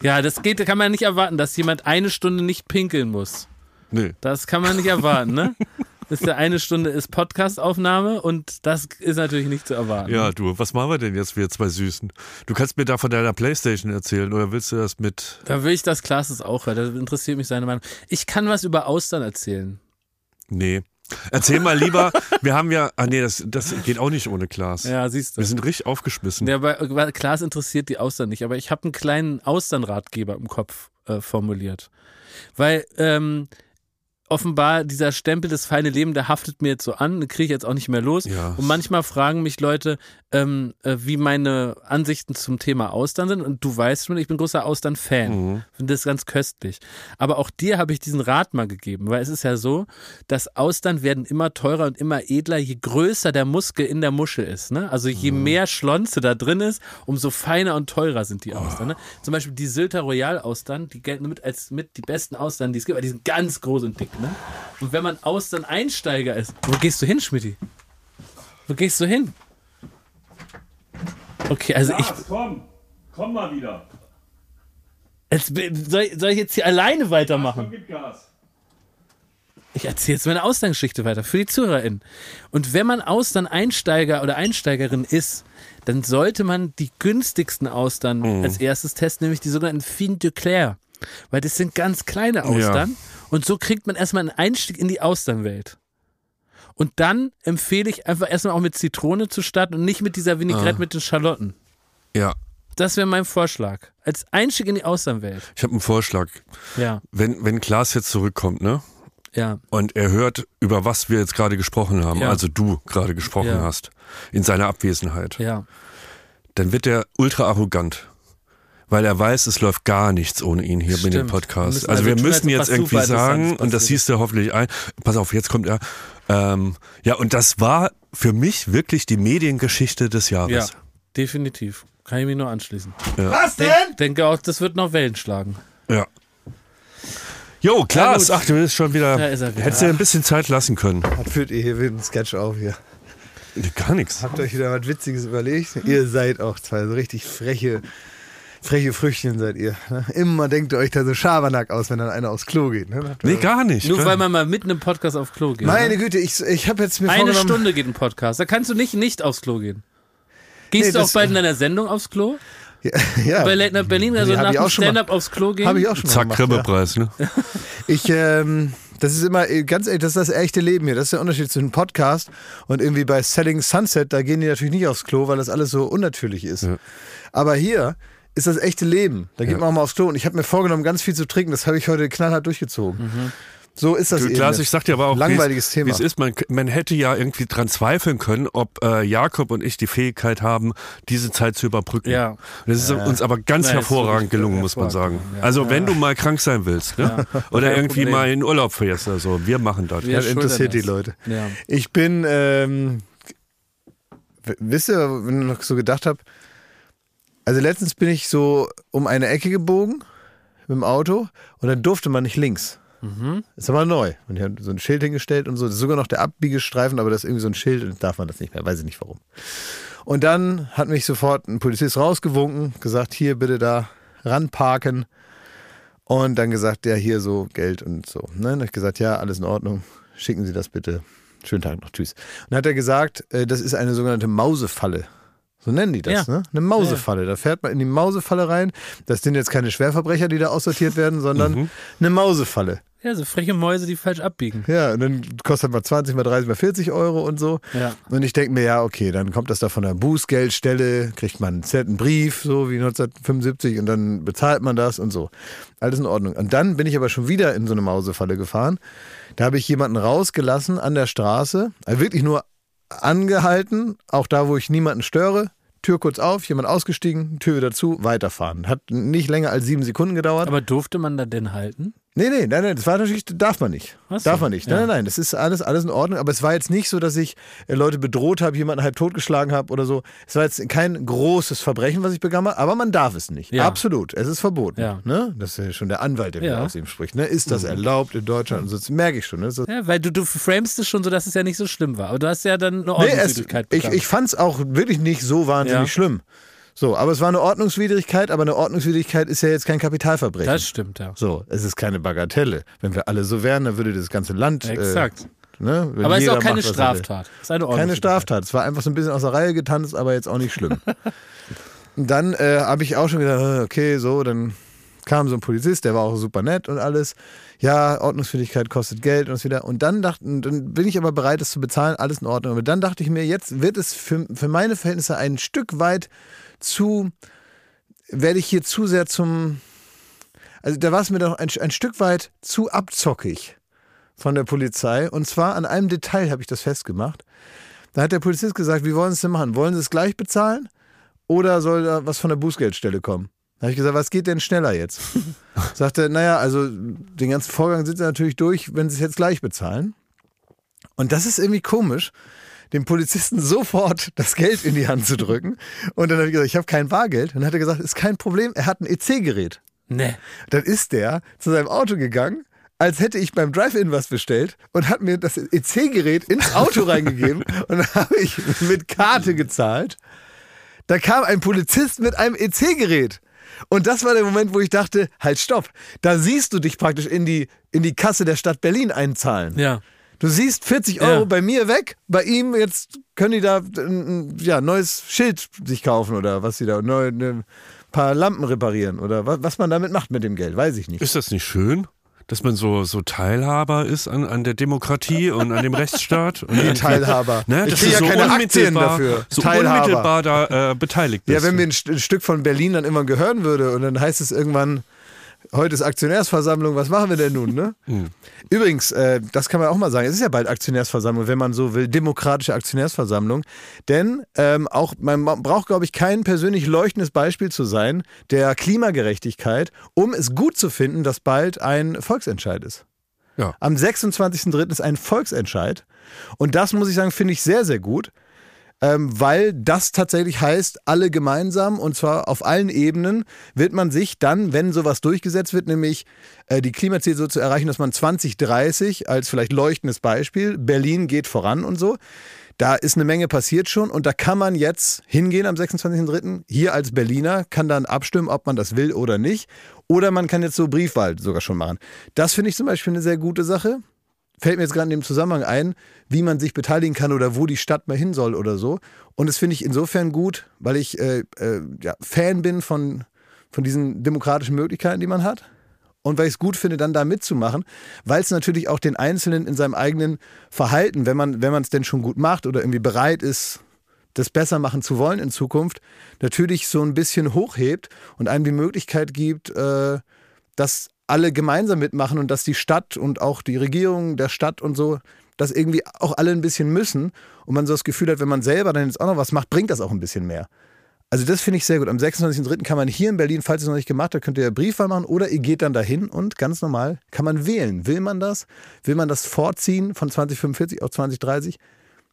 Ja, das geht, kann man nicht erwarten, dass jemand eine Stunde nicht pinkeln muss. Nee. Das kann man nicht erwarten, ne? [LAUGHS] Ist ja eine Stunde ist Podcastaufnahme und das ist natürlich nicht zu erwarten. Ja, du, was machen wir denn jetzt, wir zwei Süßen? Du kannst mir da von deiner Playstation erzählen oder willst du das mit. Da will ich, dass Klaas es auch hört. Da interessiert mich seine Meinung. Ich kann was über Austern erzählen. Nee. Erzähl mal lieber, wir haben ja, ah nee, das, das geht auch nicht ohne Klaas. Ja, siehst du. Wir sind richtig aufgeschmissen. Ja, aber aber Klaas interessiert die Austern nicht, aber ich habe einen kleinen Austernratgeber im Kopf äh, formuliert. Weil ähm, offenbar dieser Stempel des feine Leben, der haftet mir jetzt so an, kriege ich jetzt auch nicht mehr los. Ja. Und manchmal fragen mich Leute, ähm, äh, wie meine Ansichten zum Thema Austern sind. Und du weißt schon, ich bin großer Austern-Fan. Mhm. Finde das ganz köstlich. Aber auch dir habe ich diesen Rat mal gegeben, weil es ist ja so, dass Austern werden immer teurer und immer edler, je größer der Muskel in der Muschel ist. Ne? Also je Mhm. mehr Schlonze da drin ist, umso feiner und teurer sind Oh. die Austern. Ne? Zum Beispiel die Sylter Royal Austern, die gelten mit als mit die besten Austern, die es gibt, weil die sind ganz groß und dick. Ne? Und wenn man Austern Einsteiger ist, wo gehst du hin, Schmidti? Wo gehst du hin? Okay, also ich, komm, komm mal wieder. jetzt, soll, ich- soll ich jetzt hier alleine weitermachen? gib Gas. Ich erzähle jetzt meine Austerngeschichte weiter für die ZuhörerInnen. Und wenn man Austern-Einsteiger oder Einsteigerin ist, dann sollte man die günstigsten Austern Mhm. als erstes testen, nämlich die sogenannten Fin de Claire. Weil das sind ganz kleine Austern. Und so kriegt man erstmal einen Einstieg in die Austernwelt. Und dann empfehle ich einfach erstmal auch mit Zitrone zu starten und nicht mit dieser Vinaigrette Ah. mit den Schalotten. Ja, Das wäre mein Vorschlag. Als Einstieg in die Austernwelt. ich habe einen Vorschlag. Ja, Wenn, wenn Klaas jetzt zurückkommt, ne? ja. Und er hört, über was wir jetzt gerade gesprochen haben, Ja. also du gerade gesprochen Ja. hast, in seiner Abwesenheit, Ja. dann wird er ultra arrogant. Weil er weiß, es läuft gar nichts ohne ihn hier mit dem Stimmt. Podcast. müssen Also also wir müssen jetzt was irgendwie sagen, und das siehst du hoffentlich ein, pass auf, jetzt kommt er. Ähm, ja, und das war für mich wirklich die Mediengeschichte des Ja, Jahres. definitiv. Kann ich mich nur anschließen. Was denn? Ich denke auch, das wird noch Wellen schlagen. Ja. Jo, Klaas, gut. ach, du bist schon wieder. Da ist er wieder. Hättest dir ein bisschen Zeit lassen können. Was führt ihr hier für einen Sketch auf hier? Gar nichts. Habt ihr euch wieder was Witziges überlegt? Ihr seid auch zwei so richtig freche, freche Früchtchen seid ihr. Ne? Immer denkt ihr euch da so Schabernack aus, wenn dann einer aufs Klo geht. Ne? Nee, gar nicht. Nur Gar- weil man mal mitten im Podcast aufs Klo geht. Meine ne? Güte, ich, ich habe jetzt mir Eine vorgenommen... Stunde geht ein Podcast. Da kannst du nicht nicht aufs Klo gehen. Gehst Nee, du auch bald in deiner Sendung aufs Klo? Ja, [LAUGHS] ja. Bei Late Night Berlin, also Nee, nach ich dem Stand-up aufs Klo gehen? Habe ich auch schon mal Zack, gemacht, ja. Ne? [LAUGHS] Ich, ähm, das ist immer, äh, ganz ehrlich, das ist das echte Leben hier. Das ist der Unterschied zwischen Podcast und irgendwie bei Selling Sunset, da gehen die natürlich nicht aufs Klo, weil das alles so unnatürlich ist. Ja. Aber hier ist das echte Leben. Da geht Ja. man auch mal aufs Klo. Und ich habe mir vorgenommen, ganz viel zu trinken. Das habe ich heute knallhart durchgezogen. So ist das Du, eben. Klaas, ich sag dir aber auch, Langweiliges wie's- Thema. Wie es ist, man, man hätte ja irgendwie dran zweifeln können, ob äh, Jakob und ich die Fähigkeit haben, diese Zeit zu überbrücken. Ja. Und Das ist uns aber ganz Nein, hervorragend gelungen, muss man sagen. ja. Also wenn du mal krank sein willst, ne? [LAUGHS] oder irgendwie Problem. mal in Urlaub fährst oder so, wir machen das. Wir das interessiert die das. Leute. Ja. Ich bin, ähm, wisst ihr, wenn ich noch so gedacht habe, also letztens bin ich so um eine Ecke gebogen mit dem Auto und dann durfte man nicht links. Ist aber neu. Und die haben so ein Schild hingestellt und so. Das ist sogar noch der Abbiegestreifen, aber das ist irgendwie so ein Schild und darf man das nicht mehr. Weiß ich nicht warum. Und dann hat mich sofort ein Polizist rausgewunken, gesagt, hier bitte da ranparken. Und dann gesagt, ja, hier so Geld und so. Ne? Dann habe ich gesagt, ja, alles in Ordnung. Schicken Sie das bitte. Schönen Tag noch, tschüss. Und dann hat er gesagt, äh, das ist eine sogenannte Mausefalle. So nennen die das, Ja. ne? Eine Mausefalle. Da fährt man in die Mausefalle rein. Das sind jetzt keine Schwerverbrecher, die da aussortiert werden, sondern eine Mausefalle. ja, so freche Mäuse, die falsch abbiegen. Ja, und dann kostet mal 20, mal 30, mal 40 Euro und so. Ja. Und ich denke mir, ja, okay, dann kommt das da von der Bußgeldstelle, kriegt man einen Zettel, einen Brief, so wie 1975, und dann bezahlt man das und so. Alles in Ordnung. Und dann bin ich aber schon wieder in so eine Mausefalle gefahren. Da habe ich jemanden rausgelassen an der Straße, also wirklich nur angehalten, auch da, wo ich niemanden störe. Tür kurz auf, jemand ausgestiegen, Tür wieder zu, weiterfahren. Hat nicht länger als sieben Sekunden gedauert. Aber durfte man da denn halten? Nee, nee, nein, nein, das war natürlich, darf man nicht. So, darf man nicht. Nein, ja. nein, nein, das ist alles, alles in Ordnung. Aber es war jetzt nicht so, dass ich äh, Leute bedroht habe, jemanden halb totgeschlagen habe oder so. Es war jetzt kein großes Verbrechen, was ich begangen habe, aber man darf es nicht. Ja. Absolut. Es ist verboten. Ja. Ne? Das ist ja schon der Anwalt, der Ja. aus ihm spricht. Ne? Ist das erlaubt in Deutschland? Und so, merke ich schon. Ne? Ist- Ja, weil du, du framest es schon so, dass es ja nicht so schlimm war. Aber du hast ja dann eine Nee, es, Ordnungswidrigkeit ich, ich fand es auch wirklich nicht so wahnsinnig schlimm. So, aber es war eine Ordnungswidrigkeit, aber eine Ordnungswidrigkeit ist ja jetzt kein Kapitalverbrechen. Das stimmt, ja. so, es ist keine Bagatelle. Wenn wir alle so wären, dann würde das ganze Land. Exakt. Äh, ne, Aber es ist auch keine. Straftat. Es ist eine Keine. Straftat. Es war einfach so ein bisschen aus der Reihe getanzt, aber jetzt auch nicht schlimm. Und [LAUGHS] dann äh, habe ich auch schon gedacht, äh, okay, so, dann kam so ein Polizist, der war auch super nett und alles. Ja, Ordnungswidrigkeit kostet Geld und wieder. Und dann dachte, dann bin ich aber bereit, das zu bezahlen, alles in Ordnung. Aber dann dachte ich mir, jetzt wird es für, für meine Verhältnisse ein Stück weit zu, werde ich hier zu sehr zum, also da war es mir doch ein, ein Stück weit zu abzockig von der Polizei. Und zwar an einem Detail habe ich das festgemacht. Da hat der Polizist gesagt, wie wollen Sie es denn machen? Wollen Sie es gleich bezahlen oder soll da was von der Bußgeldstelle kommen? Da habe ich gesagt, was geht denn schneller jetzt? [LAUGHS] Sagte, naja, also den ganzen Vorgang sind Sie natürlich durch, wenn Sie es jetzt gleich bezahlen. Und das ist irgendwie komisch, dem Polizisten sofort das Geld in die Hand zu drücken. Und dann habe ich gesagt, ich habe kein Bargeld. Und dann hat er gesagt, ist kein Problem, er hat ein EC-Gerät. Nee. Dann ist der zu seinem Auto gegangen, als hätte ich beim Drive-In was bestellt und hat mir das EC-Gerät ins Auto reingegeben [LAUGHS] und dann habe ich mit Karte gezahlt. Da kam ein Polizist mit einem EC-Gerät. Und das war der Moment, wo ich dachte, halt stopp, da siehst du dich praktisch in die, in die Kasse der Stadt Berlin einzahlen. Ja. Du siehst 40 Euro Ja. bei mir weg, bei ihm jetzt können die da ein ja, neues Schild sich kaufen oder was sie da, neu, ein paar Lampen reparieren oder was, was man damit macht mit dem Geld, weiß ich nicht. Ist das nicht schön? Dass man so, so Teilhaber ist an, an der Demokratie und an dem Rechtsstaat. [LAUGHS] Und Wie Teilhaber. Ne, Ich dass krieg du ja keine Aktien unmittelbar- dafür. So Teilhaber. unmittelbar da äh, beteiligt bist. Ja, wenn mir ein, St- ein Stück von Berlin dann immer gehören würde und dann heißt es irgendwann, heute ist Aktionärsversammlung, was machen wir denn nun? Ne? [LAUGHS] Übrigens, äh, das kann man auch mal sagen, es ist ja bald Aktionärsversammlung, wenn man so will, demokratische Aktionärsversammlung. Denn ähm, auch man braucht, glaube ich, kein persönlich leuchtendes Beispiel zu sein der Klimagerechtigkeit, um es gut zu finden, dass bald ein Volksentscheid ist. Ja. Am 26.03. ist ein Volksentscheid. Und das muss ich sagen, finde ich sehr, sehr gut ähm, weil das tatsächlich heißt, alle gemeinsam und zwar auf allen Ebenen wird man sich dann, wenn sowas durchgesetzt wird, nämlich äh, die Klimaziele so zu erreichen, dass man 2030 als vielleicht leuchtendes Beispiel, Berlin geht voran und so. Da ist eine Menge passiert schon und da kann man jetzt hingehen am 26.03. Hier als Berliner, kann dann abstimmen, ob man das will oder nicht. Oder man kann jetzt so Briefwahl sogar schon machen. Das finde ich zum Beispiel eine sehr gute Sache fällt mir jetzt gerade in dem Zusammenhang ein, wie man sich beteiligen kann oder wo die Stadt mal hin soll oder so. Und das finde ich insofern gut, weil ich äh, äh, ja, Fan bin von, von diesen demokratischen Möglichkeiten, die man hat. Und weil ich es gut finde, dann da mitzumachen, weil es natürlich auch den Einzelnen in seinem eigenen Verhalten, wenn man wenn man es denn schon gut macht oder irgendwie bereit ist, das besser machen zu wollen in Zukunft, natürlich so ein bisschen hochhebt und einem die Möglichkeit gibt, äh, dass alle gemeinsam mitmachen und dass die Stadt und auch die Regierung der Stadt und so das irgendwie auch alle ein bisschen müssen und man so das Gefühl hat, wenn man selber dann jetzt auch noch was macht, bringt das auch ein bisschen mehr. Also das finde ich sehr gut. Am 26.03. kann man hier in Berlin, falls ihr es noch nicht gemacht habt, könnt ihr Briefwahl machen oder ihr geht dann dahin und ganz normal kann man wählen. Will man das? Will man das vorziehen von 2045 auf 2030?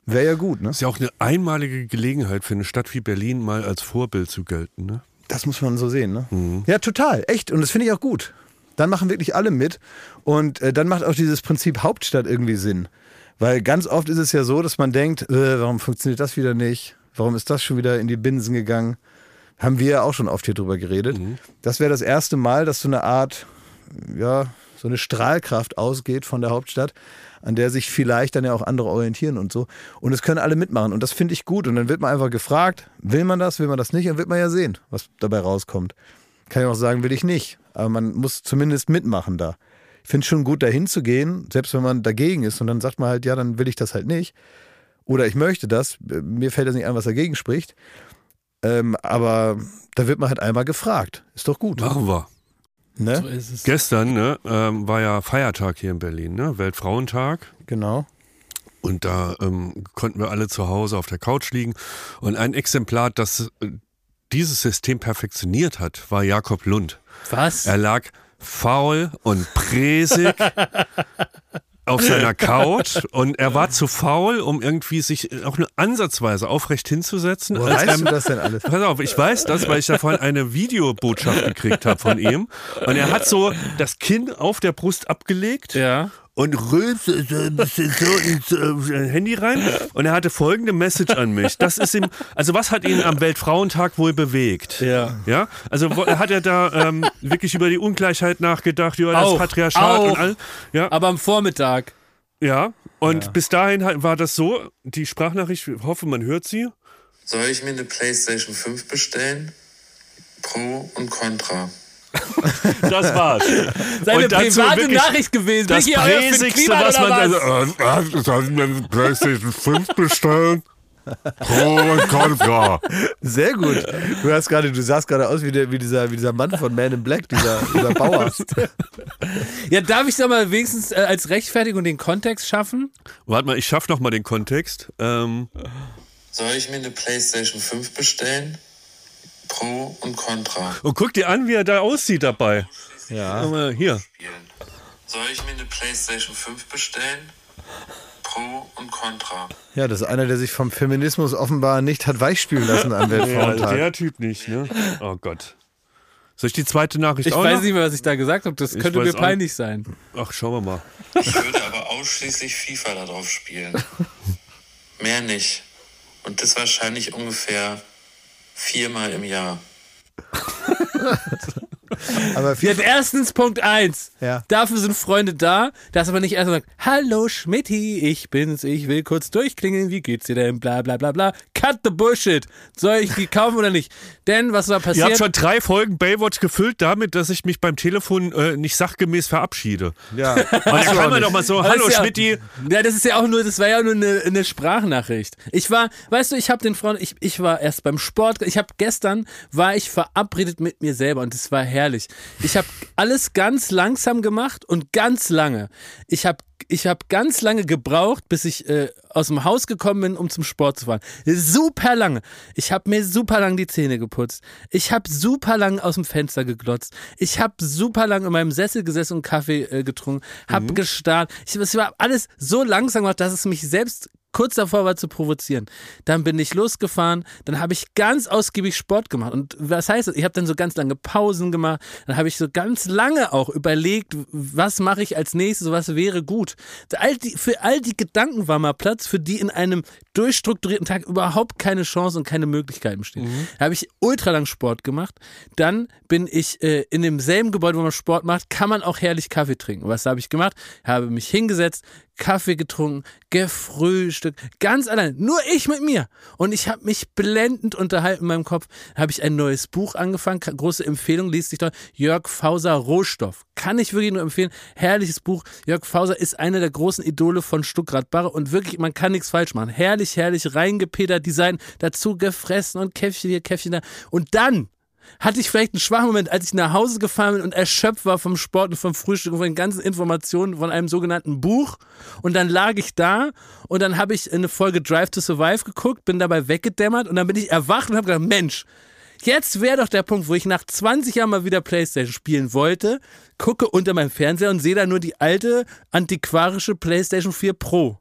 Wäre ja gut, ne? ist ja auch eine einmalige Gelegenheit für eine Stadt wie Berlin mal als Vorbild zu gelten. Ne? Das muss man so sehen, ne? Ja, total, echt. Und das finde ich auch gut. Dann machen wirklich alle mit. Und äh, dann macht auch dieses Prinzip Hauptstadt irgendwie Sinn. Weil ganz oft ist es ja so, dass man denkt, äh, warum funktioniert das wieder nicht? Warum ist das schon wieder in die Binsen gegangen? Haben wir ja auch schon oft hier drüber geredet. Das wäre das erste Mal, dass so eine Art, ja, so eine Strahlkraft ausgeht von der Hauptstadt, an der sich vielleicht dann ja auch andere orientieren und so. Und es können alle mitmachen. Und das finde ich gut. Und dann wird man einfach gefragt, will man das, will man das nicht? Dann wird man ja sehen, was dabei rauskommt. Kann ich auch sagen, will ich nicht. Aber man muss zumindest mitmachen da. Ich finde es schon gut, da hinzugehen, selbst wenn man dagegen ist. Und dann sagt man halt, ja, dann will ich das halt nicht. Oder ich möchte das. Mir fällt das nicht ein, was dagegen spricht. Ähm, aber da wird man halt einmal gefragt. Ist doch gut. Machen wir. Ne? So ist es. Gestern ne, ähm, war ja Feiertag hier in Berlin, ne? Weltfrauentag. Genau. Und da ähm, konnten wir alle zu Hause auf der Couch liegen. Und ein Exemplar, das äh, dieses System perfektioniert hat, war Jakob Lund. Was? Er lag faul und präsig [LAUGHS] auf seiner Couch und er war zu faul, um irgendwie sich auch nur ansatzweise aufrecht hinzusetzen. Als weißt er- du das denn alles? Pass auf, ich weiß das, weil ich davon eine Videobotschaft gekriegt habe von ihm. Und er hat so das Kinn auf der Brust abgelegt Ja. Und rülpste so ein bisschen so ins äh, Handy rein. Und er hatte folgende Message an mich. Das ist ihm, also was hat ihn am Weltfrauentag wohl bewegt? Ja. Ja, also hat er da ähm, wirklich über die Ungleichheit nachgedacht, über das Auch, Patriarchat auch. und all. Ja, Aber am Vormittag. ja. Und bis dahin war das so, die Sprachnachricht, ich hoffe, man hört sie. Soll ich mir eine PlayStation 5 bestellen? Pro und Contra. [LAUGHS] Das war's. Seine Und dazu private wirklich Nachricht gewesen. Das Präsigste, was man was? also, Äh, äh, soll ich mir eine Playstation 5 bestellen? Pro und Contra. Sehr gut. Du hast gerade, du sahst gerade aus wie, der, wie, dieser, wie dieser Mann von Man in Black, dieser, dieser Bauer. [LAUGHS] Ja, darf ich da mal wenigstens äh, als Rechtfertigung den Kontext schaffen? Warte mal, ich schaff noch mal den Kontext. Ähm, Soll ich mir eine PlayStation 5 bestellen? Pro und Contra. und guck dir an, wie er da aussieht dabei. Ja. Hier. Soll ich mir eine PlayStation 5 bestellen? Pro und Contra. Ja, das ist einer, der sich vom Feminismus offenbar nicht hat weichspülen lassen am [LAUGHS] Ja, Weltfrauentag. der Typ nicht, ne? Oh Gott. Soll ich die zweite Nachricht Ich auch weiß noch? nicht mehr, was ich da gesagt habe. Das Ich könnte mir auch peinlich sein. Ach, schauen wir mal. Ich würde aber ausschließlich FIFA darauf spielen. [LAUGHS] Mehr nicht. Und das wahrscheinlich ungefähr viermal im Jahr. [LAUGHS] Aber Jetzt erstens Punkt eins. Ja. Dafür sind Freunde da, dass aber nicht erst sagt, hallo Schmidti, ich bin's, ich will kurz durchklingeln, wie geht's dir denn, bla bla bla bla. Cut the bullshit. Soll ich die kaufen oder nicht? Denn was war Ihr passiert? habt schon drei Folgen Baywatch gefüllt damit, dass ich mich beim Telefon äh, nicht sachgemäß verabschiede. ja. [LAUGHS] Und dann kann man doch mal so, Das hallo ja, Schmidti. Ja, das ist ja auch nur, das war ja nur eine, eine Sprachnachricht. Ich war, weißt du, ich habe den Frauen, ich, ich war erst beim Sport, ich habe gestern, war ich verabredet mit mir selber und das war herrlich. Ich habe alles ganz langsam gemacht und ganz lange. Ich habe ich habe ganz lange gebraucht, bis ich äh, aus dem Haus gekommen bin, um zum Sport zu fahren. Super lange. Ich habe mir super lang die Zähne geputzt. Ich habe super lang aus dem Fenster geglotzt. Ich habe super lang in meinem Sessel gesessen und Kaffee äh, getrunken. Habe gestarrt. Ich, es war alles so langsam gemacht, dass es mich selbst kurz davor war zu provozieren. Dann bin ich losgefahren, dann habe ich ganz ausgiebig Sport gemacht. Und was heißt das? Ich habe dann so ganz lange Pausen gemacht, dann habe ich so ganz lange auch überlegt, was mache ich als nächstes, was wäre gut. Für all die Gedanken war mal Platz, für die in einem durchstrukturierten Tag überhaupt keine Chance und keine Möglichkeiten bestehen. Da habe ich ultra lang Sport gemacht. Dann bin ich äh, in demselben Gebäude, wo man Sport macht, kann man auch herrlich Kaffee trinken. Was habe ich gemacht? Habe mich hingesetzt, Kaffee getrunken, gefrühstückt, ganz allein, nur ich mit mir. Und ich habe mich blendend unterhalten in meinem Kopf. Habe ich ein neues Buch angefangen, große Empfehlung, liest sich dort Jörg Fauser Rohstoff. Kann ich wirklich nur empfehlen. Herrliches Buch. Jörg Fauser ist einer der großen Idole von Stuckrad Barre und wirklich, man kann nichts falsch machen. Herrlich, herrlich, reingepedert, Design, dazu gefressen und Käffchen hier, Käffchen da. Und dann hatte ich vielleicht einen schwachen Moment, als ich nach Hause gefahren bin und erschöpft war vom Sport und vom Frühstück und von den ganzen Informationen von einem sogenannten Buch. Und dann lag ich da und dann habe ich eine Folge Drive to Survive geguckt, bin dabei weggedämmert und dann bin ich erwacht und habe gedacht, Mensch, jetzt wäre doch der Punkt, wo ich nach 20 Jahren mal wieder Playstation spielen wollte, gucke unter meinem Fernseher und sehe da nur die alte antiquarische Playstation 4 Pro.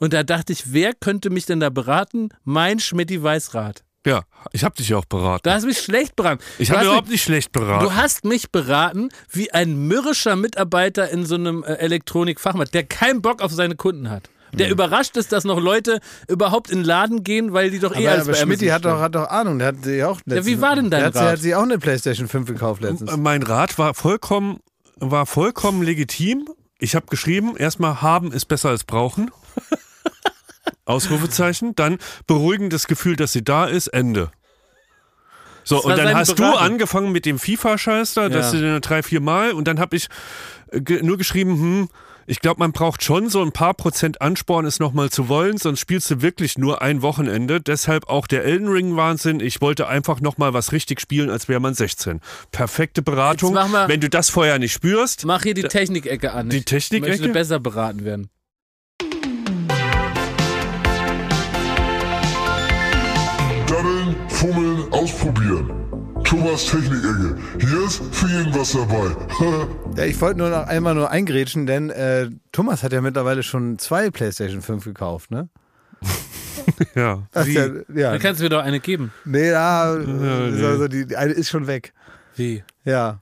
Und da dachte ich, wer könnte mich denn da beraten? Mein Schmidti Weißrat. Ja, ich habe dich ja auch beraten. Du hast mich schlecht beraten. ich habe überhaupt mich- nicht schlecht beraten. Du hast mich beraten wie ein mürrischer Mitarbeiter in so einem äh, Elektronikfachmarkt, der keinen Bock auf seine Kunden hat. Der überrascht ist, dass noch Leute überhaupt in den Laden gehen, weil die doch eh Aber, alles aber bei Schmidt hat doch, hat doch Ahnung, der hat sie auch letztens, wie war denn dein der hat, sie- Rat? hat sie auch eine Playstation 5 gekauft letztens. mein Rat war vollkommen, war vollkommen legitim. Ich habe geschrieben, erstmal haben ist besser als brauchen. Ausrufezeichen. Dann beruhigendes Gefühl, dass sie da ist, Ende. So, und dann hast du Beratung. angefangen mit dem FIFA-Scheiß da, das Ja. sind drei, vier Mal. Und dann habe ich äh, nur geschrieben, hm, ich glaube, man braucht schon so ein paar Prozent Ansporn, es nochmal zu wollen, sonst spielst du wirklich nur ein Wochenende. Deshalb auch der Elden Ring-Wahnsinn. Ich wollte einfach nochmal was richtig spielen, als wäre man 16. Perfekte Beratung. Mal- Wenn du das vorher nicht spürst, Mach hier die Technikecke an. Die Ich Technikecke? möchte besser beraten werden. Fummeln, ausprobieren. Thomas Technik-Ecke. Hier ist für jeden was dabei. [LAUGHS] Ja, ich wollte nur noch einmal nur eingrätschen, denn äh, Thomas hat ja mittlerweile schon zwei Playstation 5 gekauft, ne? [LAUGHS] ja. Ach, ja, ja. Dann kannst du mir doch eine geben. Nee, ja, nee. Also die, die eine ist schon weg. Wie? Ja.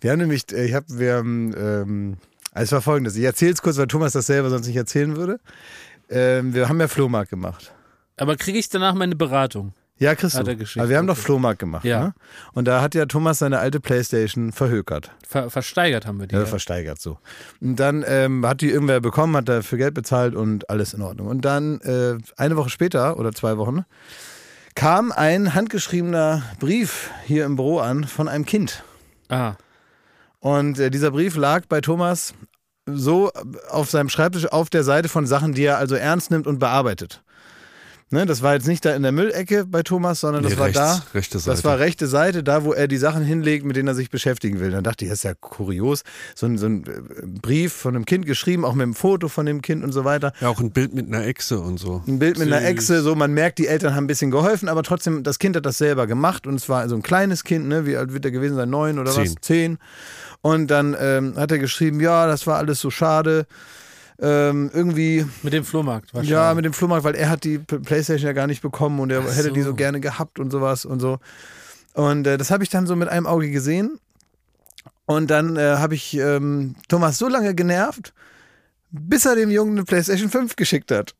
Wir haben nämlich, äh, ich habe, wir haben, ähm, also es war folgendes, ich erzähle es kurz, weil Thomas das selber sonst nicht erzählen würde. Ähm, wir haben ja Flohmarkt gemacht. Aber kriege ich danach meine Beratung? Ja, kriegst Hat du. er geschickt, Aber wir haben doch. Flohmarkt gemacht. Ja. Ne? Und da hat ja Thomas seine alte Playstation verhökert. Ver versteigert haben wir die. Ja, Ja. versteigert so. Und dann ähm, hat die irgendwer bekommen, hat dafür Geld bezahlt und alles in Ordnung. Und dann äh, eine Woche später oder zwei Wochen kam ein handgeschriebener Brief hier im Büro an von einem Kind. Ah. Und äh, dieser Brief lag bei Thomas so auf seinem Schreibtisch auf der Seite von Sachen, die er also ernst nimmt und bearbeitet. Ne, das war jetzt nicht da in der Müllecke bei Thomas, sondern das Nee, war rechts, da. rechte Das Seite. war rechte Seite, da wo er die Sachen hinlegt, mit denen er sich beschäftigen will. Dann dachte ich, das ist ja kurios. So ein, so ein äh, Brief von einem Kind geschrieben, auch mit einem Foto von dem Kind und so weiter. Ja, auch ein Bild mit einer Echse und so. Ein Bild mit einer. Echse, so man merkt, die Eltern haben ein bisschen geholfen, aber trotzdem, das Kind hat das selber gemacht und es war so ein kleines Kind, ne? Wie alt wird er gewesen sein? Neun oder was? Zehn. Zehn. Und dann ähm, hat er geschrieben, ja, das war alles so schade. Ähm, irgendwie, Mit dem Flohmarkt wahrscheinlich. ja, mit dem Flohmarkt, weil er hat die Playstation ja gar nicht bekommen und er Ach hätte die so. so gerne gehabt und sowas und so. Und äh, das habe ich dann so mit einem Auge gesehen. Und dann äh, habe ich ähm, Thomas so lange genervt, bis er dem Jungen eine Playstation 5 geschickt hat.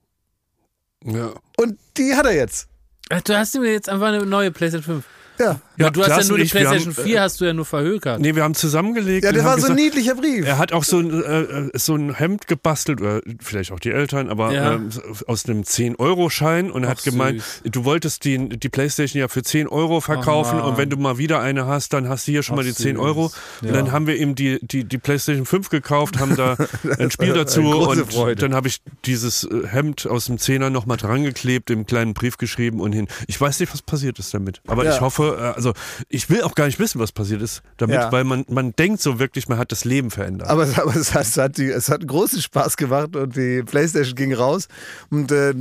Ja. Und die hat er jetzt. Ach, du hast mir jetzt einfach eine neue PlayStation 5. Ja. Ja, du hast ja nur die PlayStation haben, 4, hast du ja nur verhökert. Nee, wir haben zusammengelegt. Ja, das war so ein niedlicher Brief. Er hat auch so ein, äh, äh, so ein Hemd gebastelt, oder vielleicht auch die Eltern, aber Ja. ähm, aus einem 10-Euro-Schein und Ach, hat gemeint, du wolltest die, die Playstation ja für 10 Euro verkaufen Mann. und wenn du mal wieder eine hast, dann hast du hier schon Ach, mal die 10 süß. Euro. Und dann haben wir ihm die, die, die Playstation 5 gekauft, haben da [LAUGHS] ein Spiel dazu und Freude. dann habe ich dieses äh, Hemd aus dem Zehner nochmal dran geklebt, im kleinen Brief geschrieben und hin. Ich weiß nicht, was passiert ist damit, aber Ja. ich hoffe, äh, also ich will auch gar nicht wissen, was passiert ist damit, Ja. weil man, man denkt so wirklich, man hat das Leben verändert. Aber, aber es, hat, es, hat die, es hat großen Spaß gemacht und die Playstation ging raus. Und äh,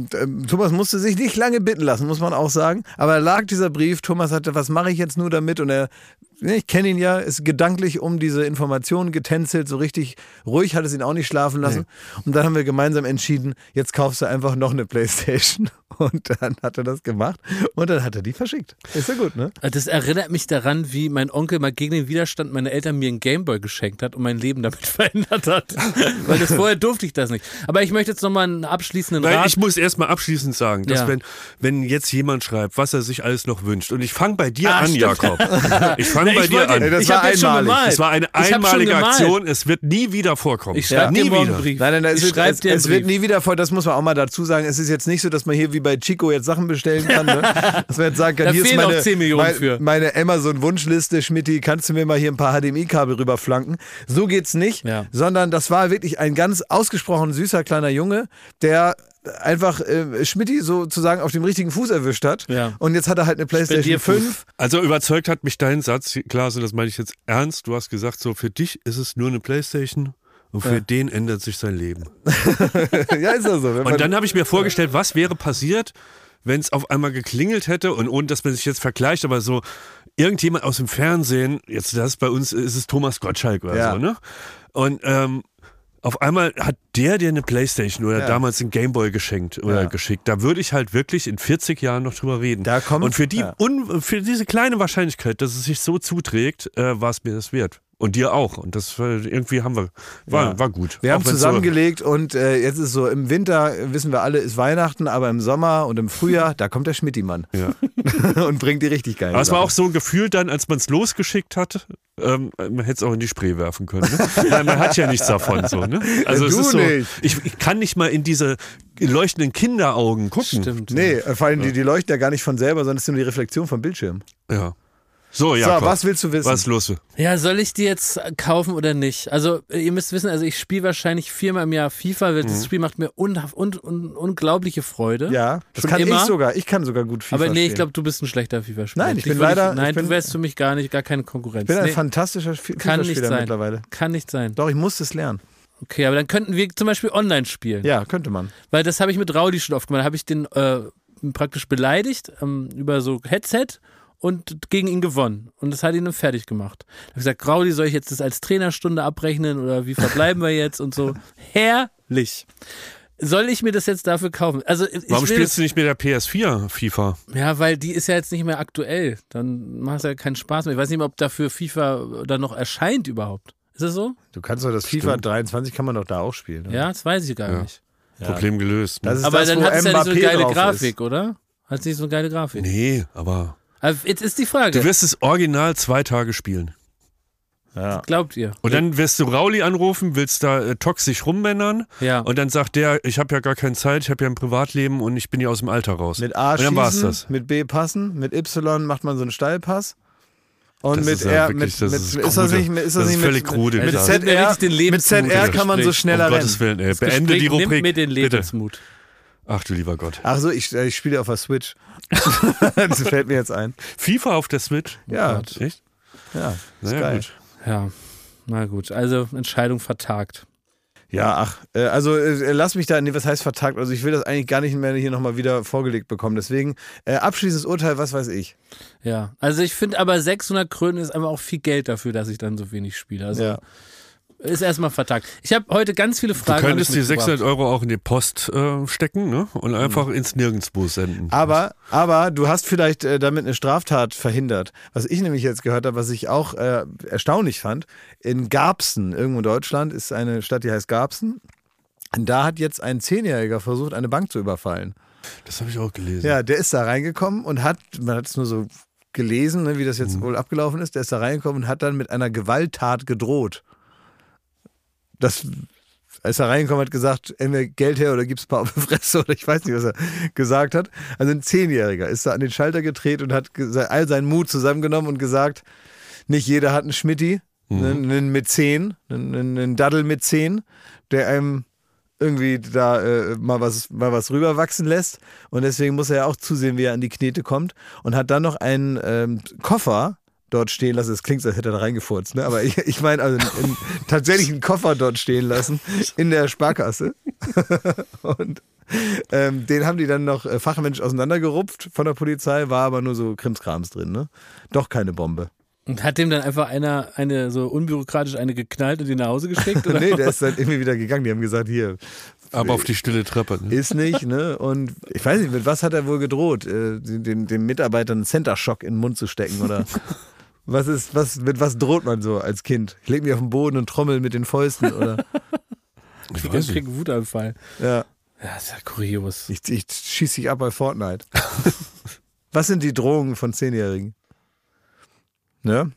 Thomas musste sich nicht lange bitten lassen, muss man auch sagen. Aber da lag dieser Brief, Thomas hatte, was mache ich jetzt nur damit? Und er, ich kenne ihn ja, ist gedanklich um diese Informationen getänzelt, so richtig ruhig hat es ihn auch nicht schlafen lassen. Und dann haben wir gemeinsam entschieden, jetzt kaufst du einfach noch eine Playstation. [LAUGHS] Und dann hat er das gemacht und dann hat er die verschickt. Ist ja gut, ne? Das erinnert mich daran, wie mein Onkel mal gegen den Widerstand meiner Eltern mir einen Gameboy geschenkt hat und mein Leben damit [LAUGHS] verändert hat. Weil das vorher durfte ich das nicht. Aber ich möchte jetzt nochmal einen abschließenden Weil Rat. ich muss erstmal abschließend sagen, dass Ja. wenn, wenn jetzt jemand schreibt, was er sich alles noch wünscht, und ich fange bei dir Ah, an, stimmt. Jakob. [LAUGHS] Ich fange Nee, bei dir an. Das war einmalig. Es war eine einmalige. Aktion, es wird nie wieder vorkommen. Ich schreibe nie wieder. einen Brief. Nein, nein, nein, es, wird, es, es wird nie wieder vor, das muss man auch mal dazu sagen. Es ist jetzt nicht so, dass man hier wie bei Chico jetzt Sachen bestellen kann. Ne? [LAUGHS] Dass man jetzt sagen kann, Da hier ist fehlen meine, noch 10 Millionen mein, für. meine Amazon-Wunschliste, Schmidti, kannst du mir mal hier ein paar HDMI-Kabel rüberflanken? So geht's nicht, Ja. sondern das war wirklich ein ganz ausgesprochen süßer kleiner Junge, der einfach äh, Schmidti sozusagen auf dem richtigen Fuß erwischt hat. Ja. Und jetzt hat er halt eine PlayStation Spendierfuß. 5. Also überzeugt hat mich dein Satz, Klaas, das meine ich jetzt ernst. Du hast gesagt, so für dich ist es nur eine Playstation und für den ändert sich sein Leben. [LAUGHS] ja, ist ja so. Und dann habe ich mir vorgestellt, was wäre passiert, wenn es auf einmal geklingelt hätte und ohne dass man sich jetzt vergleicht, aber so irgendjemand aus dem Fernsehen, jetzt das bei uns ist es Thomas Gottschalk oder Ja. so, ne? Und ähm, auf einmal hat der dir eine Playstation oder Ja. damals einen Gameboy geschenkt oder Ja. geschickt. Da würde ich halt wirklich in 40 Jahren noch drüber reden. Da kommt- und für die ja. für diese kleine Wahrscheinlichkeit, dass es sich so zuträgt, äh, war es mir das wert. Und dir auch. Und das war, irgendwie haben wir, war, Ja. war gut. Wir haben Auch zusammengelegt und äh, jetzt ist so, im Winter, äh, wissen wir alle, ist Weihnachten, aber im Sommer und im Frühjahr, da kommt der Schmittimann So, ja. [LAUGHS] und bringt die richtig geil. Aber es war auch so ein Gefühl dann, als man es losgeschickt hat, ähm, man hätte es auch in die Spree werfen können. Ne? [LAUGHS] Weil man hat ja nichts davon. So, ne? Also es Du ist so, nicht. ich, ich kann nicht mal in diese leuchtenden Kinderaugen gucken. Stimmt. Nee, äh, vor allem die, die leuchten ja gar nicht von selber, sondern es ist nur die Reflexion vom Bildschirm. Ja. So, ja. so, was willst du wissen? Was ist los? Ja, soll ich die jetzt kaufen oder nicht? Also, ihr müsst wissen, also ich spiele wahrscheinlich viermal im Jahr FIFA, weil Mhm. das Spiel macht mir un un un unglaubliche Freude. Ja, das Schon kann immer. ich sogar. Ich kann sogar gut FIFA Aber nee, ich spielen. glaube, du bist ein schlechter FIFA-Spieler. Nein, ich bin leider- nein, ich bin- du wärst für mich gar nicht, gar keine Konkurrenz. ich bin ein nee, fantastischer Fi- kann nicht FIFA-Spieler sein. mittlerweile. Kann nicht sein. Doch, ich muss es lernen. Okay, aber dann könnten wir zum Beispiel online spielen. Ja, könnte man. Weil das habe ich mit Raudi schon oft gemacht. Da habe ich den äh, praktisch beleidigt ähm, über so Headset und gegen ihn gewonnen. Und das hat ihn dann fertig gemacht. Da habe ich gesagt, Raudi, soll ich jetzt das als Trainerstunde abrechnen oder wie verbleiben wir jetzt und so. [LAUGHS] Herrlich. Soll ich mir das jetzt dafür kaufen? Also ich Warum spielst du nicht mit der PS4 FIFA? Ja, weil die ist ja jetzt nicht mehr aktuell. Dann macht es ja keinen Spaß mehr. Ich weiß nicht mehr, ob dafür FIFA dann noch erscheint überhaupt. Ist das so? Du kannst doch das FIFA 23 kann man doch da auch spielen. oder? Ja, das weiß ich gar Ja. nicht. Problem gelöst. Ne? Das ist Aber das, dann hat es ja nicht so eine geile Grafik, oder? Hat es nicht so eine geile Grafik? Nee, aber Aber jetzt ist die Frage. du wirst es original zwei Tage spielen. Ja. Glaubt ihr? Und dann wirst du Rauli anrufen, willst da äh, toxisch rummännern Ja. und dann sagt der, ich habe ja gar keine Zeit, ich habe ja ein Privatleben und ich bin ja aus dem Alter raus. Mit A und dann war's schießen, das. mit B passen, mit Y macht man so einen Steilpass. Und Das mit ist ja R, wirklich- mit, das mit, ist ist das nicht, ist das Das ist nicht völlig mit, krude, mit Klaas. Das ist ZR, wirklich den mit Lebensmut, ZR kann man so schneller um rennen. Willen, ey. Beende die Gespräch nimmt Rubrik. mir den Bitte. Ach du lieber Gott. Ach so, ich, äh, ich spiele auf der Switch. [LAUGHS] das fällt mir jetzt ein. FIFA auf der Switch? Ja, Echt? ja, ist Naja, geil. gut. Ja, na gut. Also Entscheidung vertagt. Ja, ach, äh, also äh, lass mich da, nee, was heißt vertagt? Also ich will das eigentlich gar nicht mehr hier nochmal wieder vorgelegt bekommen. Deswegen äh, abschließendes Urteil, was weiß ich. Ja, also ich finde aber 600 Krönen ist einfach auch viel Geld dafür, dass ich dann so wenig spiele. Also Ja. Ist erstmal vertagt. Ich habe heute ganz viele Du Fragen. könntest hab die ich mitgebracht. 600 Euro auch in die Post äh, stecken ne? und einfach ins Nirgendwo senden. Aber, aber du hast vielleicht äh, damit eine Straftat verhindert. Was ich nämlich jetzt gehört habe, was ich auch äh, erstaunlich fand, in Garbsen, irgendwo in Deutschland, ist eine Stadt, die heißt Garbsen. Und da hat jetzt ein Zehnjähriger versucht, eine Bank zu überfallen. Das habe ich auch gelesen. Ja, der ist da reingekommen und hat, man hat es nur so gelesen, ne, wie das jetzt wohl abgelaufen ist, der ist da reingekommen und hat dann mit einer Gewalttat gedroht. Das ist er reingekommen, hat gesagt, entweder Geld her oder gib's ein paar auf die Fresse oder ich weiß nicht, was er gesagt hat. Also ein Zehnjähriger ist da an den Schalter gedreht und hat all seinen Mut zusammengenommen und gesagt, nicht jeder hat einen Schmitti, einen, einen mit zehn, einen, einen einen Daddel mit zehn, der einem irgendwie da äh, mal was mal was rüberwachsen lässt und deswegen muss er ja auch zusehen, wie er an die Knete kommt und hat dann noch einen ähm, Koffer dort stehen lassen. Es klingt, so, als hätte er da reingefurzt, ne? aber ich, ich meine also einen, tatsächlich einen Koffer dort stehen lassen in der Sparkasse [LAUGHS] und ähm, den haben die dann noch äh, fachmännisch auseinandergerupft von der Polizei, war aber nur so Krimskrams drin, ne? Doch keine Bombe. Und hat dem dann einfach einer eine so unbürokratisch eine geknallt und ihn nach Hause geschickt? Oder? [LAUGHS] nee, der ist dann irgendwie wieder gegangen. Die haben gesagt, hier, Aber auf die stille Treppe. Ne? ist nicht, ne? Und ich weiß nicht, mit was hat er wohl gedroht? Äh, den, den Mitarbeitern einen Center Shock in den Mund zu stecken oder [LAUGHS] was ist, was, mit was droht man so als Kind? Ich leg mich auf den Boden und trommel mit den Fäusten oder [LAUGHS] Ich krieg nicht. einen Wutanfall. ja, Ja, ist ja kurios. ich, ich schieß dich ab bei Fortnite. [LAUGHS] was sind die Drohungen von Zehnjährigen? Ne?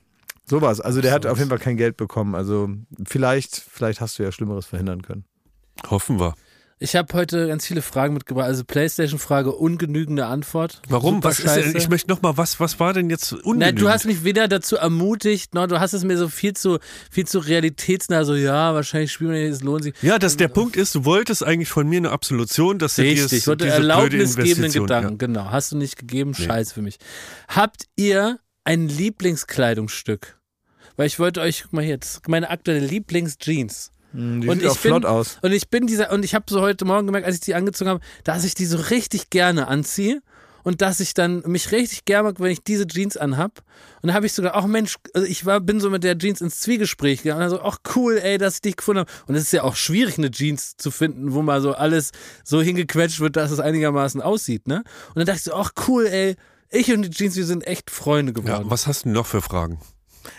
Sowas. Also der hat auf jeden Fall kein Geld bekommen. Also vielleicht, vielleicht hast du ja Schlimmeres verhindern können. Hoffen wir. Ich habe heute ganz viele Fragen mitgebracht. Also Playstation-Frage, ungenügende Antwort. Warum? Was ist denn, ich möchte noch mal, was, was war denn jetzt ungenügend? Nein, du hast mich weder dazu ermutigt, noch du hast es mir so viel zu, viel zu realitätsnah, so ja, wahrscheinlich spielen wir nicht, es lohnt sich. ja, dass der Punkt ist, du wolltest eigentlich von mir eine Absolution, dass du dir Richtig, ich wollte diese erlaubnisgebenden Investition- Gedanken, genau. Hast du nicht gegeben, scheiß für mich. Habt ihr ein Lieblingskleidungsstück? Weil ich wollte euch, guck mal hier, meine aktuelle Lieblingsjeans. Die Und sieht ich auch flott bin- aus. Und ich bin dieser, und ich habe so heute Morgen gemerkt, als ich die angezogen habe, dass ich die so richtig gerne anziehe und dass ich dann mich richtig gerne mag, wenn ich diese Jeans anhab. Und da habe ich sogar, ach Mensch, also ich war, bin so mit der Jeans ins Zwiegespräch gegangen und dann so, ach cool, ey, dass ich dich gefunden habe. Und es ist ja auch schwierig, eine Jeans zu finden, wo mal so alles so hingequetscht wird, dass es einigermaßen aussieht, ne? Und dann dachte ich so, ach cool, ey, ich und die Jeans, wir sind echt Freunde Ja, geworden. was hast du denn noch für Fragen?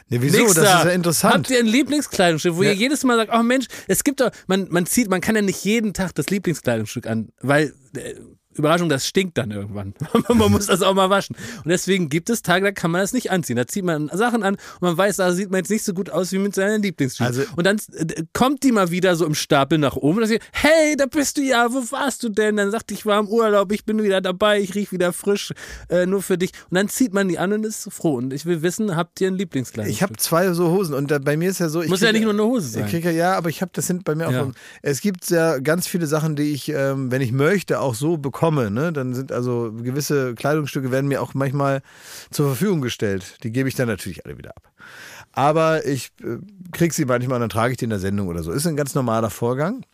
Nee, wieso? Nix das da. ist ja interessant. Habt ihr ein Lieblingskleidungsstück, wo Ja. ihr jedes Mal sagt, oh Mensch, es gibt doch, man, man zieht, man kann ja nicht jeden Tag das Lieblingskleidungsstück an, weil, äh, Überraschung, das stinkt dann irgendwann. [LAUGHS] man muss das auch mal waschen. Und deswegen gibt es Tage, da kann man das nicht anziehen. Da zieht man Sachen an und man weiß, da sieht man jetzt nicht so gut aus wie mit seiner Lieblingsjeans. Also- und dann äh, kommt die mal wieder so im Stapel nach oben und dann sagt, hey, da bist du ja, wo warst du denn? Dann sagt ich war im Urlaub, ich bin wieder dabei, ich riech wieder frisch, äh, nur für dich. Und dann zieht man die an und ist froh. Und ich will wissen, habt ihr ein Lieblingskleidungsstück? Ich habe zwei so Hosen und da, bei mir ist ja so. Ich Muss ja krieg- nicht nur eine Hose sein. Ich krieg ja, ja, aber ich habe, das sind bei mir auch. Ja. Es gibt ja ganz viele Sachen, die ich, ähm, wenn ich möchte, auch so bekomme. Ne? Dann sind also gewisse Kleidungsstücke werden mir auch manchmal zur Verfügung gestellt. Die gebe ich dann natürlich alle wieder ab. Aber ich äh, krieg sie manchmal und dann trage ich die in der Sendung oder so. Ist ein ganz normaler Vorgang.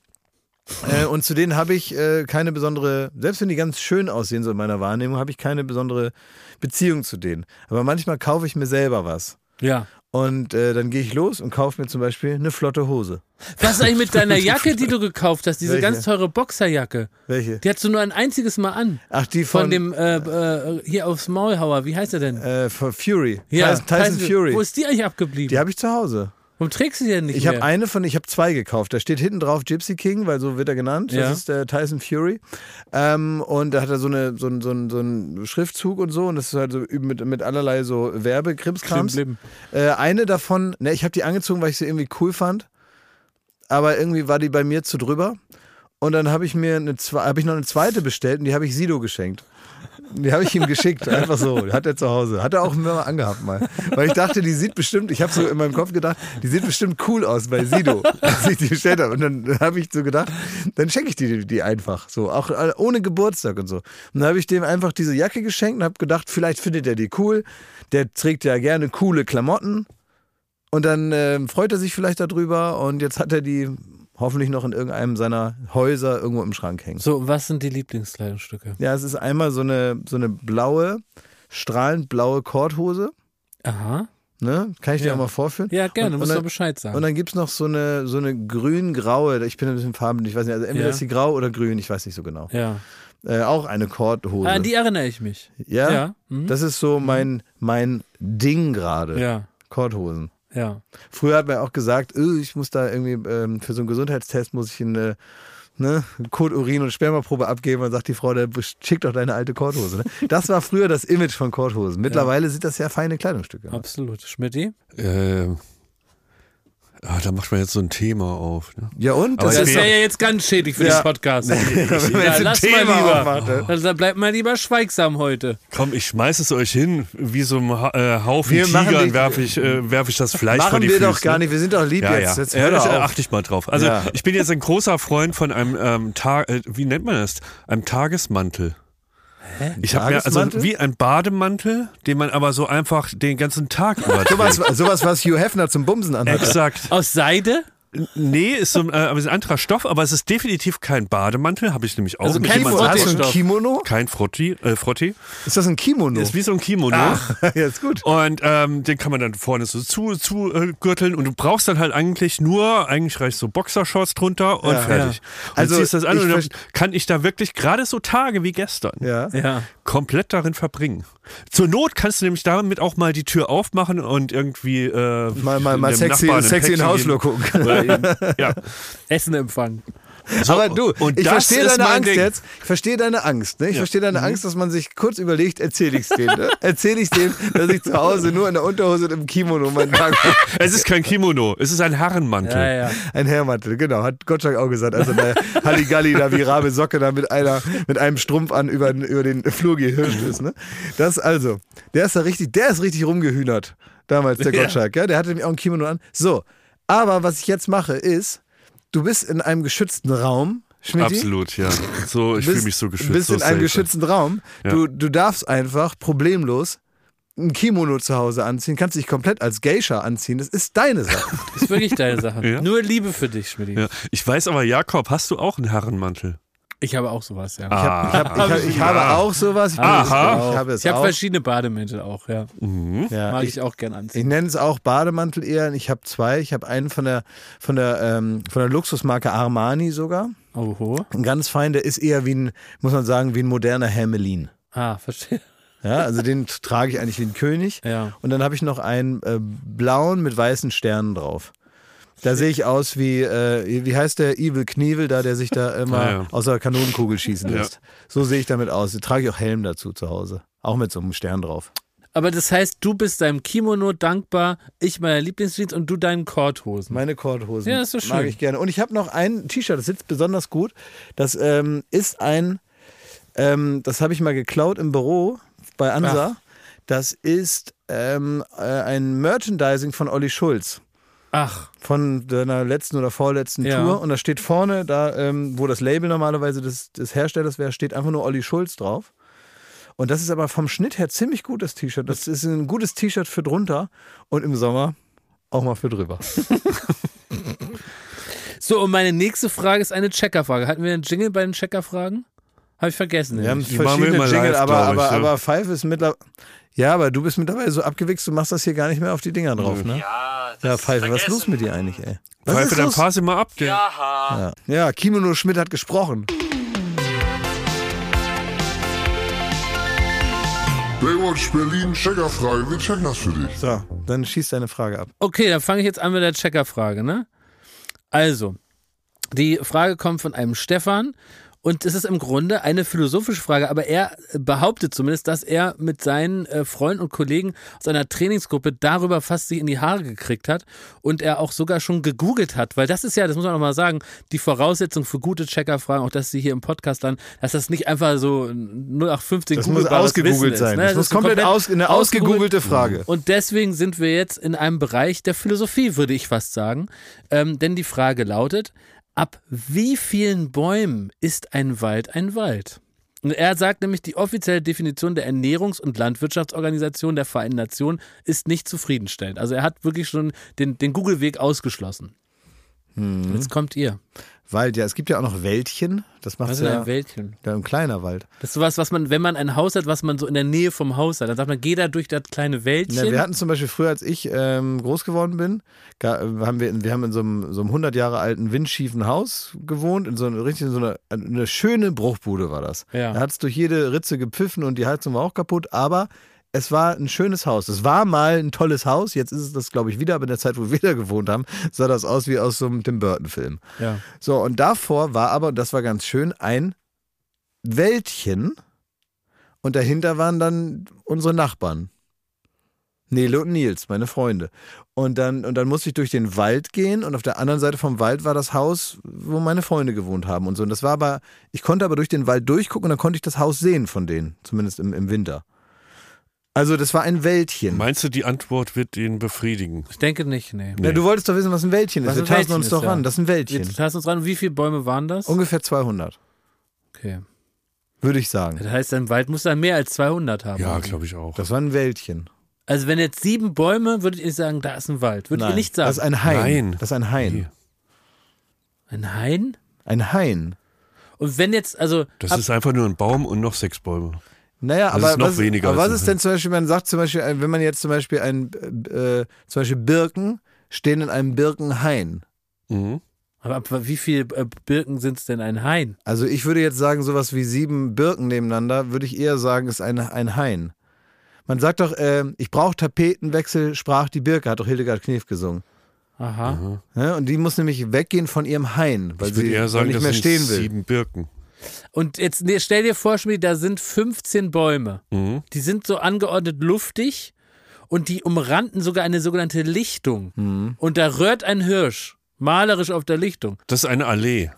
Äh, und zu denen habe ich äh, keine besondere, selbst wenn die ganz schön aussehen, so in meiner Wahrnehmung, habe ich keine besondere Beziehung zu denen. Aber manchmal kaufe ich mir selber was. Ja. Und äh, dann gehe ich los und kaufe mir zum Beispiel eine flotte Hose. Was ist eigentlich mit [LAUGHS] deiner Jacke, die du gekauft hast? Diese Welche? ganz teure Boxerjacke. Welche? Die hast du nur ein einziges Mal an. Ach, die Von, von, dem, äh, äh, hier aufs Maulhauer. Wie heißt er denn? äh, von Fury. Tyson, Tyson Fury. Wo ist die eigentlich abgeblieben? Die habe ich zu Hause. Warum trägst du die denn nicht Ich habe mehr? eine von, ich habe zwei gekauft. Da steht hinten drauf Gypsy King, weil so wird er genannt. Ja. Das ist der Tyson Fury. Ähm, und da hat er so, eine, so, ein, so, ein, so einen Schriftzug und so. Und das ist halt so mit, mit allerlei so Werbekrimskrams. Äh, eine davon, ne, ich habe die angezogen, weil ich sie irgendwie cool fand. Aber irgendwie war die bei mir zu drüber. und dann habe ich mir eine habe ich noch eine zweite bestellt und die habe ich Sido geschenkt. Die habe ich ihm geschickt, einfach so. Hat er zu Hause. Hat er auch immer angehabt mal. Weil ich dachte, die sieht bestimmt, ich habe so in meinem Kopf gedacht, die sieht bestimmt cool aus bei Sido, als ich die bestellt habe. Und dann habe ich so gedacht, dann schenke ich die, die einfach. So, auch äh, ohne Geburtstag und so. Und dann habe ich dem einfach diese Jacke geschenkt und habe gedacht, vielleicht findet er die cool. Der trägt ja gerne coole Klamotten. Und dann ähm, freut er sich vielleicht darüber. Und jetzt hat er die hoffentlich noch in irgendeinem seiner Häuser irgendwo im Schrank hängen. So, was sind die Lieblingskleidungsstücke? Ja, es ist einmal so eine, so eine blaue, strahlend blaue Korthose. Aha. Ne? Kann ich dir Ja. auch mal vorführen? Ja, gerne, Und- musst du Bescheid sagen. Und dann gibt es noch so eine, so eine grün-graue, ich bin ein bisschen farbenblind, ich weiß nicht, also entweder Ja. ist sie grau oder grün, ich weiß nicht so genau. ja. Äh, auch eine Korthose. Ah, an die erinnere ich mich. ja, Ja. Mhm. das ist so mein, mein Ding gerade. Ja, Korthosen. Ja. Früher hat man auch gesagt, "Öh, ich muss da irgendwie ähm, für so einen Gesundheitstest muss ich eine ne, Kot, Urin und Spermaprobe abgeben und sagt die Frau, der schick doch deine alte Korthose. Ne? [LAUGHS] Das war früher das Image von Korthosen. Mittlerweile sind das ja feine Kleidungsstücke. Absolut. Schmidti? Äh, ah, da macht man jetzt so ein Thema auf. Ne? Ja und? Aber Das Das wäre ja jetzt ganz schädlich für Ja. den Podcast. [LAUGHS] wenn man Ja, jetzt ein lass mal Thema lieber. aufmacht, ne? Also, dann bleibt mal lieber schweigsam heute. Komm, ich schmeiß es euch hin, wie so ein äh, Haufen Wir Tigern werfe ich, äh, werf ich das Fleisch vor Machen die wir Füße. doch gar nicht, wir sind doch lieb Ja, jetzt. ja. jetzt ja hör das doch auf. achte ich mal drauf. Also Ja. ich bin jetzt ein großer Freund von einem ähm, Tag, äh, wie nennt man das? Einem Tagesmantel. Ich habe mir also wie ein Bademantel, den man aber so einfach den ganzen Tag [LAUGHS] über Sowas, sowas, was Hugh Hefner zum Bumsen anhat. Exakt. Aus Seide? Nee, ist so ein, äh, ist ein anderer Stoff, aber es ist definitiv kein Bademantel, habe ich nämlich auch. Also kein. Hast du ein. Kimono? kein Frotti, äh, Frotti. Ist das ein Kimono? Ist wie so ein Kimono. [LAUGHS] ja, ist gut. Und ähm, den kann man dann vorne so zu, zu äh, gürteln und du brauchst dann halt eigentlich nur, eigentlich reicht so Boxershorts drunter und Ja. fertig. Ja. Und Also, ziehst das an ich und dann kann ich da wirklich gerade so Tage wie gestern Ja. Ja. komplett darin verbringen. Zur Not kannst du nämlich damit auch mal die Tür aufmachen und irgendwie äh, Mal, mal, mal sexy, Nachbarn sexy in Hausflur gucken. [LAUGHS] [LAUGHS] Ja. Essen empfangen. So, Aber du, und ich das verstehe ist deine Angst Ding. jetzt. Ich verstehe deine Angst. Ne? Ich verstehe deine Angst, dass man sich kurz überlegt, erzähle ich es denen. Ne? Erzähle ich denen, dass ich zu Hause nur in der Unterhose und im Kimono meinen Tag [LAUGHS] Es ist kein Kimono, es ist ein Herrenmantel. Ja, ja. Ein Herrmantel, genau, hat Gottschalk auch gesagt. Also der Halligalli da wie Rabe Socke da mit einer, mit einem Strumpf an über, den- über den Flur gehirscht ist. Ne? Das also, der ist da richtig, der ist richtig rumgehühnert. Damals, der Ja. Gottschalk, ja? der hatte nämlich auch ein Kimono an. So, aber was ich jetzt mache ist, du bist in einem geschützten Raum, Schmidti. Absolut, ja. So, ich fühle mich so geschützt. bist so in einem safe. geschützten Raum. Ja. Du, du darfst einfach problemlos ein Kimono zu Hause anziehen, kannst dich komplett als Geisha anziehen. Das ist deine Sache. Das ist wirklich deine Sache. [LAUGHS] Ja. Nur Liebe für dich, Schmidt. Ja. Ich weiß aber, Jakob, hast du auch einen Herrenmantel? Ich habe auch sowas, ja. Ah. Ich, hab, ich, hab, ich habe auch sowas. Ich, Aha. ich habe es Ich habe verschiedene Bademäntel auch, ja. Ja, Mag ich, ich auch gern ich anziehen. nenne es auch Bademantel eher. Ich habe zwei. Ich habe einen von der von der ähm, von der Luxusmarke Armani sogar. Oho. Ein ganz fein. Der ist eher wie ein, muss man sagen, wie ein moderner Hermelin. Ah, verstehe. Ja, also den trage ich eigentlich wie ein König. Ja. Und dann habe ich noch einen äh, blauen mit weißen Sternen drauf. Da sehe ich aus wie, äh, wie heißt der Evil Knievel da, der sich da immer Ja, ja. aus der Kanonenkugel schießen Ja. lässt. So sehe ich damit aus. Da trage ich auch Helm dazu zu Hause. Auch mit so einem Stern drauf. Aber das heißt, du bist deinem Kimono dankbar, ich meiner Lieblingsjeans und du deinen Korthosen. Meine Korthosen. Ja, ist doch schön. Mag ich gerne. Und ich habe noch ein T-Shirt, das sitzt besonders gut. Das ähm, ist ein, ähm, das habe ich mal geklaut im Büro bei Ansa. Das ist ähm, äh, ein Merchandising von Olli Schulz. Ach, von deiner letzten oder vorletzten Ja. Tour und da steht vorne, da ähm, wo das Label normalerweise des, des Herstellers wäre, steht einfach nur Olli Schulz drauf. Und das ist aber vom Schnitt her ziemlich gut, das T-Shirt. Das ist ein gutes T-Shirt für drunter und im Sommer auch mal für drüber. [LAUGHS] so, und meine nächste Frage ist eine Checkerfrage. Hatten wir einen Jingle bei den Checkerfragen? Habe ich vergessen. Wir haben. Die wir verschiedene immer Jingle, live, aber, glaub ich, aber, ja. aber Pfeife ist mittlerweile. Ja, aber du bist mittlerweile so abgewichst, du machst das hier gar nicht mehr auf die Dinger drauf, ne? Ja, das Ja, Pfeife, was ist vergessen. los mit dir eigentlich, ey? Was Pfeife, ist dann fahr sie mal ab. Der, Aha. Ja. ja, Kimono Schmidt hat gesprochen. Baywatch Berlin, Checkerfrage, wir checken das für dich. So, dann schieß deine Frage ab. Okay, dann fange ich jetzt an mit der Checkerfrage, ne? Also, die Frage kommt von einem Stefan Und es ist im Grunde eine philosophische Frage, aber er behauptet zumindest, dass er mit seinen äh, Freunden und Kollegen aus einer Trainingsgruppe darüber fast sich in die Haare gekriegt hat und er auch sogar schon gegoogelt hat, weil das ist ja, das muss man auch mal sagen, die Voraussetzung für gute Checkerfragen, auch dass sie hier im Podcast dann, dass das nicht einfach so 0815 Das muss ausgegoogelt Wissen ist, sein. ne? Das muss ist komplett aus, eine ausgegoogelte Frage. und deswegen sind wir jetzt in einem Bereich der Philosophie, würde ich fast sagen. Ähm, denn die Frage lautet, ab wie vielen Bäumen ist ein Wald ein Wald? Und er sagt nämlich, die offizielle Definition der Ernährungs- und Landwirtschaftsorganisation der Vereinten Nationen ist nicht zufriedenstellend. Also er hat wirklich schon den, den Google-Weg ausgeschlossen. Hm. Jetzt kommt ihr. Wald, ja, es gibt ja auch noch Wäldchen. Das macht Was ist ja ein Wäldchen? ja, ein kleiner Wald. Das ist sowas, was man, wenn man ein Haus hat, was man so in der Nähe vom Haus hat, dann sagt man, geh da durch das kleine Wäldchen. Ja, wir hatten zum Beispiel früher, als ich ähm, groß geworden bin, haben wir, wir haben in so einem, so einem 100 Jahre alten windschiefen Haus gewohnt, in so einer richtig in so einer eine schöne Bruchbude war das. Ja. Da hat es durch jede Ritze gepfiffen und die Heizung war auch kaputt, aber es war ein schönes Haus. Es war mal ein tolles Haus, jetzt ist es das, glaube ich, wieder, aber in der Zeit, wo wir da gewohnt haben, sah das aus wie aus so einem Tim Burton-Film. ja. So, und davor war aber, und das war ganz schön, ein Wäldchen und dahinter waren dann unsere Nachbarn. Nele und Nils, meine Freunde. Und dann, und dann musste ich durch den Wald gehen und auf der anderen Seite vom Wald war das Haus, wo meine Freunde gewohnt haben und so. Und das war aber, ich konnte aber durch den Wald durchgucken und dann konnte ich das Haus sehen von denen, zumindest im, im Winter. Also das war ein Wäldchen. Meinst du, die Antwort wird ihn befriedigen? Ich denke nicht, nee. Ja, du wolltest doch wissen, was ein Wäldchen ist. Was Wir ein tasten Wäldchen uns ist, doch ja. ran. Das ist ein Wäldchen. Jetzt hast du uns dran. Wie viele Bäume waren das? Ungefähr 200, Okay. würde ich sagen. Das heißt, ein Wald muss dann mehr als 200 haben. Ja, glaube ich auch. Das war ein Wäldchen. Also wenn jetzt sieben Bäume, würdet ihr sagen, da ist ein Wald. Würdet ihr nicht sagen. Das ist ein Hain. Nein. Das ist ein Hain. Nee. ein Hain? Ein Hain. Und wenn jetzt, also Das ist einfach nur ein Baum und noch sechs Bäume. Naja, Das aber, ist noch was, weniger aber was ist denn zum Beispiel, man sagt zum Beispiel, äh, wenn man jetzt zum Beispiel ein, äh, zum Beispiel Birken stehen in einem Birkenhain. Mhm. aber ab wie viele äh, Birken sind es denn ein Hain? Also ich würde jetzt sagen, sowas wie sieben Birken nebeneinander, würde ich eher sagen, ist ein, ein Hain. Man sagt doch, äh, ich brauche Tapetenwechsel, sprach die Birke, hat doch Hildegard Knef gesungen. Aha. Ja, und die muss nämlich weggehen von ihrem Hain, weil Ich sie eher sagen, nicht mehr stehen will. sieben Birken. Und jetzt nee, stell dir vor, Schmied, da sind 15 Bäume. Mhm. Die sind so angeordnet luftig und die umranden sogar eine sogenannte Lichtung. Mhm. Und da rührt ein Hirsch malerisch auf der Lichtung. Das ist eine Allee.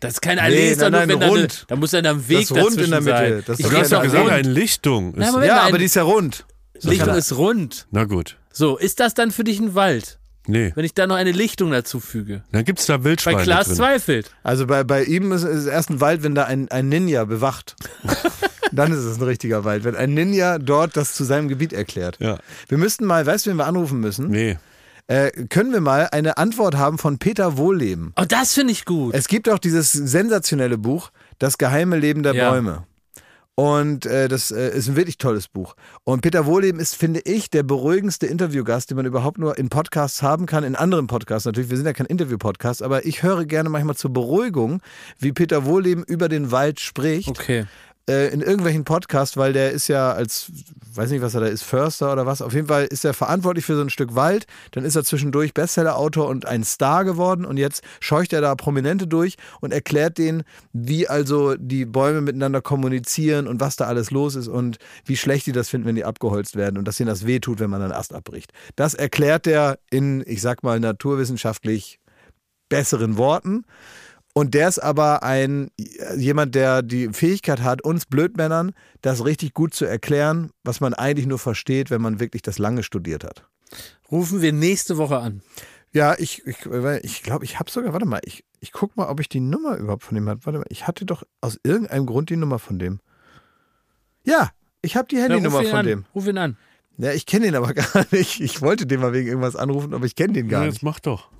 Das ist kein Nee, Allee, nein, sondern nein, wenn da, eine, rund. da muss dann ein Weg Das Rund dazwischen in der Mitte. sein. Das ist ich doch keine doch gesagt, eine Lichtung. Na, Ist- Moment Ja, aber die ist ja rund. Lichtung ist rund. Na gut. So, ist das dann für dich ein Wald, Nee. wenn ich da noch eine Lichtung dazu füge? Dann gibt es da Bei Wildschweine Klaas drin. zweifelt. Also bei, bei ihm ist es erst ein Wald, wenn da ein, ein Ninja bewacht. [LAUGHS] Dann ist es ein richtiger Wald, wenn ein Ninja dort das zu seinem Gebiet erklärt. Ja. Wir müssten mal, weißt du, wen wir anrufen müssen? Nee. Äh, können wir mal eine Antwort haben von Peter Wohlleben? Oh, das finde ich gut. Es gibt auch dieses sensationelle Buch, Das geheime Leben der Ja. Bäume. Und äh, das äh, ist ein wirklich tolles Buch. Und Peter Wohlleben ist, finde ich, der beruhigendste Interviewgast, den man überhaupt nur in Podcasts haben kann, in anderen Podcasts natürlich. Wir sind ja kein Interview-Podcast, aber ich höre gerne manchmal zur Beruhigung, wie Peter Wohlleben über den Wald spricht okay. Äh, in irgendwelchen Podcasts, weil der ist ja als, weiß nicht, was er da ist, Förster oder was. Auf jeden Fall ist er verantwortlich für so ein Stück Wald. Dann ist er zwischendurch Bestseller-Autor und ein Star geworden. Und jetzt scheucht er da Prominente durch und erklärt denen, wie also die Bäume miteinander kommunizieren und was da alles los ist und wie schlecht die das finden, wenn die abgeholzt werden und dass ihnen das wehtut, wenn man einen Ast abbricht. Das erklärt er in, ich sag mal, naturwissenschaftlich besseren Worten. Und der ist aber ein jemand, der die Fähigkeit hat, uns Blödmännern das richtig gut zu erklären, was man eigentlich nur versteht, wenn man wirklich das lange studiert hat. Rufen wir nächste Woche an. Ja, ich ich glaube, ich, glaub, ich habe sogar, warte mal, ich, ich guck mal, ob ich die Nummer überhaupt von dem habe. Warte mal, ich hatte doch aus irgendeinem Grund die Nummer von dem. Ja, ich habe die Handynummer ihn von an. dem. Ruf ihn an. Ja, ich kenne den aber [LAUGHS] gar nicht. Ich wollte den mal wegen irgendwas anrufen, aber ich kenne den gar Ja, nicht. das mach doch.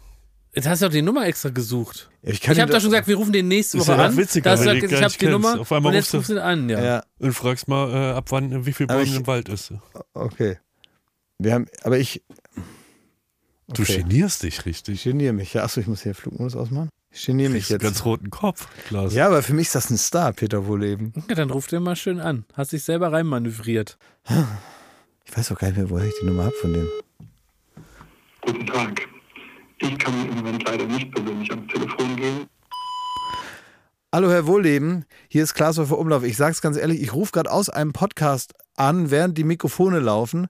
Jetzt hast du doch die Nummer extra gesucht. Ich, Ich habe doch schon gesagt, wir rufen den nächste Woche ja an. witziger, Da hast du gesagt, du ich habe die. Nummer Auf einmal und jetzt rufst du- rufst du ihn an. Ja. Ja, Und fragst mal, äh, ab wann, wie viel Bäume ich- im Wald ist. okay. Wir haben, aber ich. Du Okay. genierst dich Ich richtig. geniere mich. Ja, achso, ich muss hier Flugmodus ausmachen. Ich geniere mich jetzt. ganz roten Kopf, Klaas. Ja, aber für mich ist das ein Star, Peter Wohleben. Ja, dann ruf den mal schön an. Hast dich selber reinmanövriert. Ich weiß auch gar nicht mehr, woher ich die Nummer habe von dem. Guten Tag. Ich kann im Moment leider nicht persönlich ans Telefon gehen. Hallo Herr Wohlleben, hier ist Klaas Wolfer Umlauf. Ich sag's ganz ehrlich, ich rufe gerade aus einem Podcast an, während die Mikrofone laufen,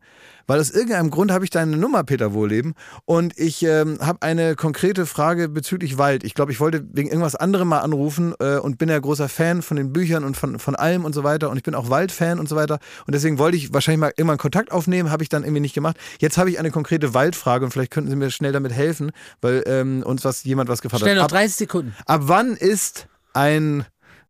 weil aus irgendeinem Grund habe ich deine Nummer, Peter Wohlleben, und ich ähm, habe eine konkrete Frage bezüglich Wald. Ich glaube, ich wollte wegen irgendwas anderem mal anrufen äh, und bin ja großer Fan von den Büchern und von, von allem und so weiter und ich bin auch Waldfan und so weiter und deswegen wollte ich wahrscheinlich mal irgendwann Kontakt aufnehmen, habe ich dann irgendwie nicht gemacht. Jetzt habe ich eine konkrete Waldfrage und vielleicht könnten Sie mir schnell damit helfen, weil ähm, uns was jemand was gefragt Schnell hat. noch Ab, 30 Sekunden. ab wann ist ein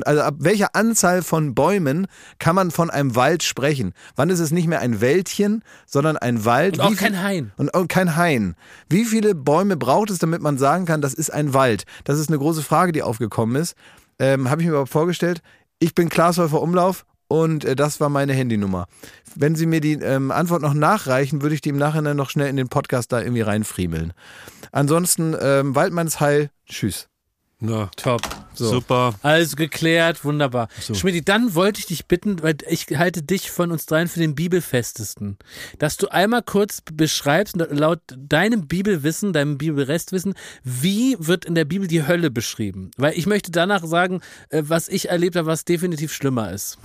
also ab welcher Anzahl von Bäumen kann man von einem Wald sprechen? Wann ist es nicht mehr ein Wäldchen, sondern ein Wald? Und auch kein Hain. Und auch kein Hain. Wie viele Bäume braucht es, damit man sagen kann, das ist ein Wald? Das ist eine große Frage, die aufgekommen ist. Ähm, Habe ich mir überhaupt vorgestellt. Ich bin Klaas Häufer Umlauf und äh, das war meine Handynummer. Wenn Sie mir die ähm, Antwort noch nachreichen, würde ich die im Nachhinein noch schnell in den Podcast da irgendwie reinfriemeln. Ansonsten, ähm, Waldmanns Heil, tschüss. Na, Top. Super. Also geklärt, wunderbar. Schmidti, dann wollte ich dich bitten, weil ich halte dich von uns dreien für den Bibelfestesten, dass du einmal kurz beschreibst, laut deinem Bibelwissen, deinem Bibelrestwissen, wie wird in der Bibel die Hölle beschrieben? Weil ich möchte danach sagen, äh, was ich erlebt habe, was definitiv schlimmer ist.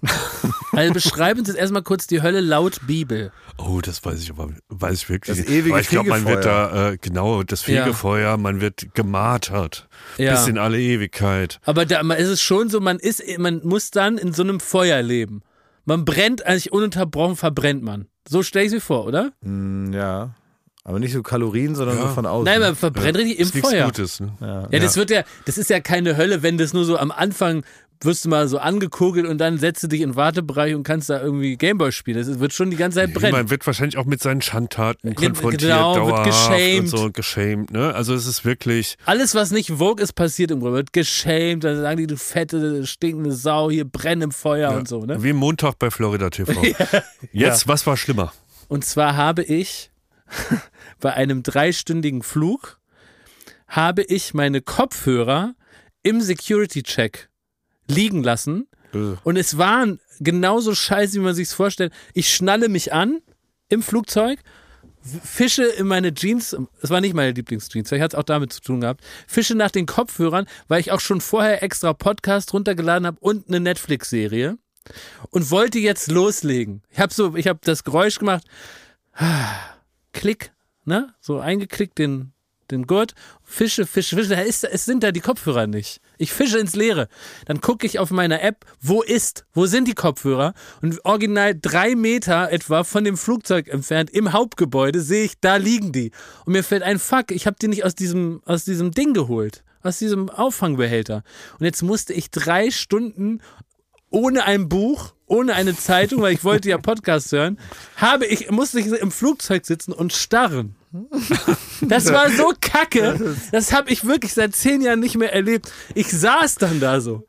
[LAUGHS] also beschreib uns jetzt erstmal kurz die Hölle laut Bibel. Oh, das weiß ich aber, weiß ich wirklich Das ewige Aber ich glaube, man wird Fegefeuer. da, äh, genau, das Ja. Fegefeuer, man wird gemartert. Ja. Bis in alle Ewigkeit. Aber da ist es schon so, man ist, man muss dann in so einem Feuer leben. Man brennt, eigentlich ununterbrochen verbrennt man. So stelle ich mir vor, oder? Hm, ja. Aber nicht so Kalorien, sondern Ja. so von außen. Nein, man verbrennt richtig im ist nichts Feuer. Gutes. Ne? ja. Ja, das wird ja, das ist ja keine Hölle, wenn das nur so am Anfang wirst du mal so angekugelt und dann setzt du dich in den Wartebereich und kannst da irgendwie Gameboy spielen. Das wird schon die ganze Zeit brennen. Man wird wahrscheinlich auch mit seinen Schandtaten Gen- konfrontiert, genau, wird dauerhaft geshamed. und so geschämt. Ne? Also es ist wirklich, Alles, was nicht Vogue ist, passiert im Grunde. Wird geschämt, dann sagen die, du fette, stinkende Sau, hier brenn im Feuer und so, ne? wie Montag bei Florida TV. [LAUGHS] Jetzt, was war schlimmer? Und zwar habe ich [LAUGHS] bei einem dreistündigen Flug habe ich meine Kopfhörer im Security-Check liegen lassen. Und es waren genauso scheiße, wie man sich's vorstellt. Ich schnalle mich an im Flugzeug, fische in meine Jeans, es war nicht meine Lieblingsjeans, vielleicht hat es auch damit zu tun gehabt, fische nach den Kopfhörern, weil ich auch schon vorher extra Podcast runtergeladen habe und eine Netflix-Serie und wollte jetzt loslegen. Ich habe so, ich habe das Geräusch gemacht, Klick, ne? So eingeklickt den, den Gurt, Fische, Fische, Fische, da ist, es sind da die Kopfhörer nicht. Ich fische ins Leere. Dann gucke ich auf meiner App, wo ist, wo sind die Kopfhörer? Und original drei Meter etwa von dem Flugzeug entfernt im Hauptgebäude sehe ich, da liegen die. Und mir fällt ein Fuck, ich habe die nicht aus diesem, aus diesem Ding geholt. Aus diesem Auffangbehälter. Und jetzt musste ich drei Stunden ohne ein Buch, ohne eine Zeitung, weil ich wollte ja Podcast hören, habe ich, musste ich im Flugzeug sitzen und starren. Das war so kacke. Das habe ich wirklich seit zehn Jahren nicht mehr erlebt. Ich saß dann da so.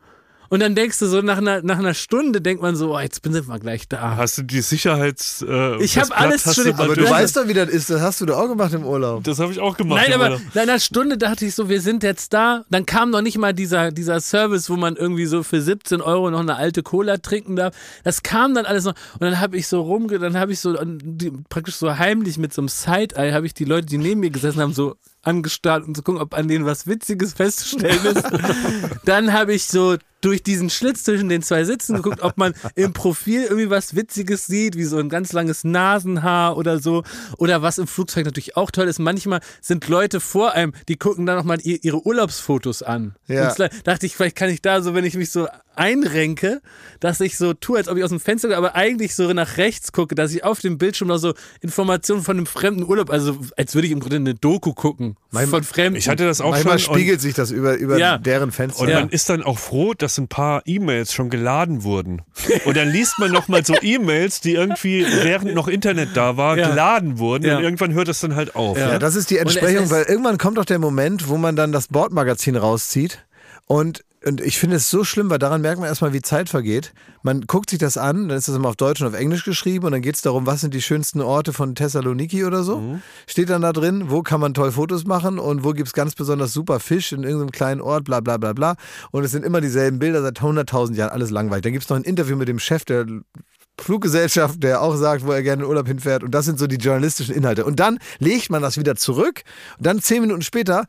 Und dann denkst du so, nach einer, nach einer Stunde denkt man so, oh, jetzt bin ich mal gleich da. Hast du die Sicherheits... Äh, Ich das hab alles schon- du Aber du weißt doch, wie das ist. Das hast du doch auch gemacht im Urlaub. Das habe ich auch gemacht. Nein, im aber Urlaub. nach einer Stunde dachte ich so, wir sind jetzt da. Dann kam noch nicht mal dieser, dieser Service, wo man irgendwie so für 17 Euro noch eine alte Cola trinken darf. Das kam dann alles noch. Und dann habe ich so rumge, dann habe ich so die, praktisch so heimlich mit so einem Side-Eye, habe ich die Leute, die neben mir gesessen haben, so angestarrt, um zu gucken, ob an denen was Witziges festzustellen ist. [LAUGHS] dann habe ich so durch diesen Schlitz zwischen den zwei Sitzen geguckt, ob man [LAUGHS] im Profil irgendwie was Witziges sieht, wie so ein ganz langes Nasenhaar oder so. Oder was im Flugzeug natürlich auch toll ist. Manchmal sind Leute vor einem, die gucken dann nochmal ihre Urlaubsfotos an. Ja. Dachte ich, vielleicht kann ich da so, wenn ich mich so einrenke, dass ich so tue, als ob ich aus dem Fenster gucke, aber eigentlich so nach rechts gucke, dass ich auf dem Bildschirm noch so Informationen von einem fremden Urlaub, also als würde ich im Grunde eine Doku gucken von Fremden. Ich hatte das auch Manchmal schon. und- spiegelt sich das über, über Ja. deren Fenster. Und Ja. man ist dann auch froh, dass ein paar E-Mails schon geladen wurden. Und dann liest man nochmal so [LAUGHS] E-Mails, die irgendwie, während noch Internet da war, Ja. geladen wurden. Ja. Und irgendwann hört es dann halt auf. Ja, das ist die Entsprechung, weil irgendwann kommt doch der Moment, wo man dann das Bordmagazin rauszieht und und ich finde es so schlimm, weil daran merkt man erstmal, wie Zeit vergeht. Man guckt sich das an, dann ist das immer auf Deutsch und auf Englisch geschrieben und dann geht es darum, was sind die schönsten Orte von Thessaloniki oder so. Mhm. Steht dann da drin, wo kann man toll Fotos machen und wo gibt es ganz besonders super Fisch in irgendeinem kleinen Ort, bla bla bla bla. Und es sind immer dieselben Bilder seit 100.000 Jahren, alles langweilig. Dann gibt es noch ein Interview mit dem Chef, der Fluggesellschaft, der auch sagt, wo er gerne in Urlaub hinfährt. Und das sind so die journalistischen Inhalte. Und dann legt man das wieder zurück. Und dann zehn Minuten später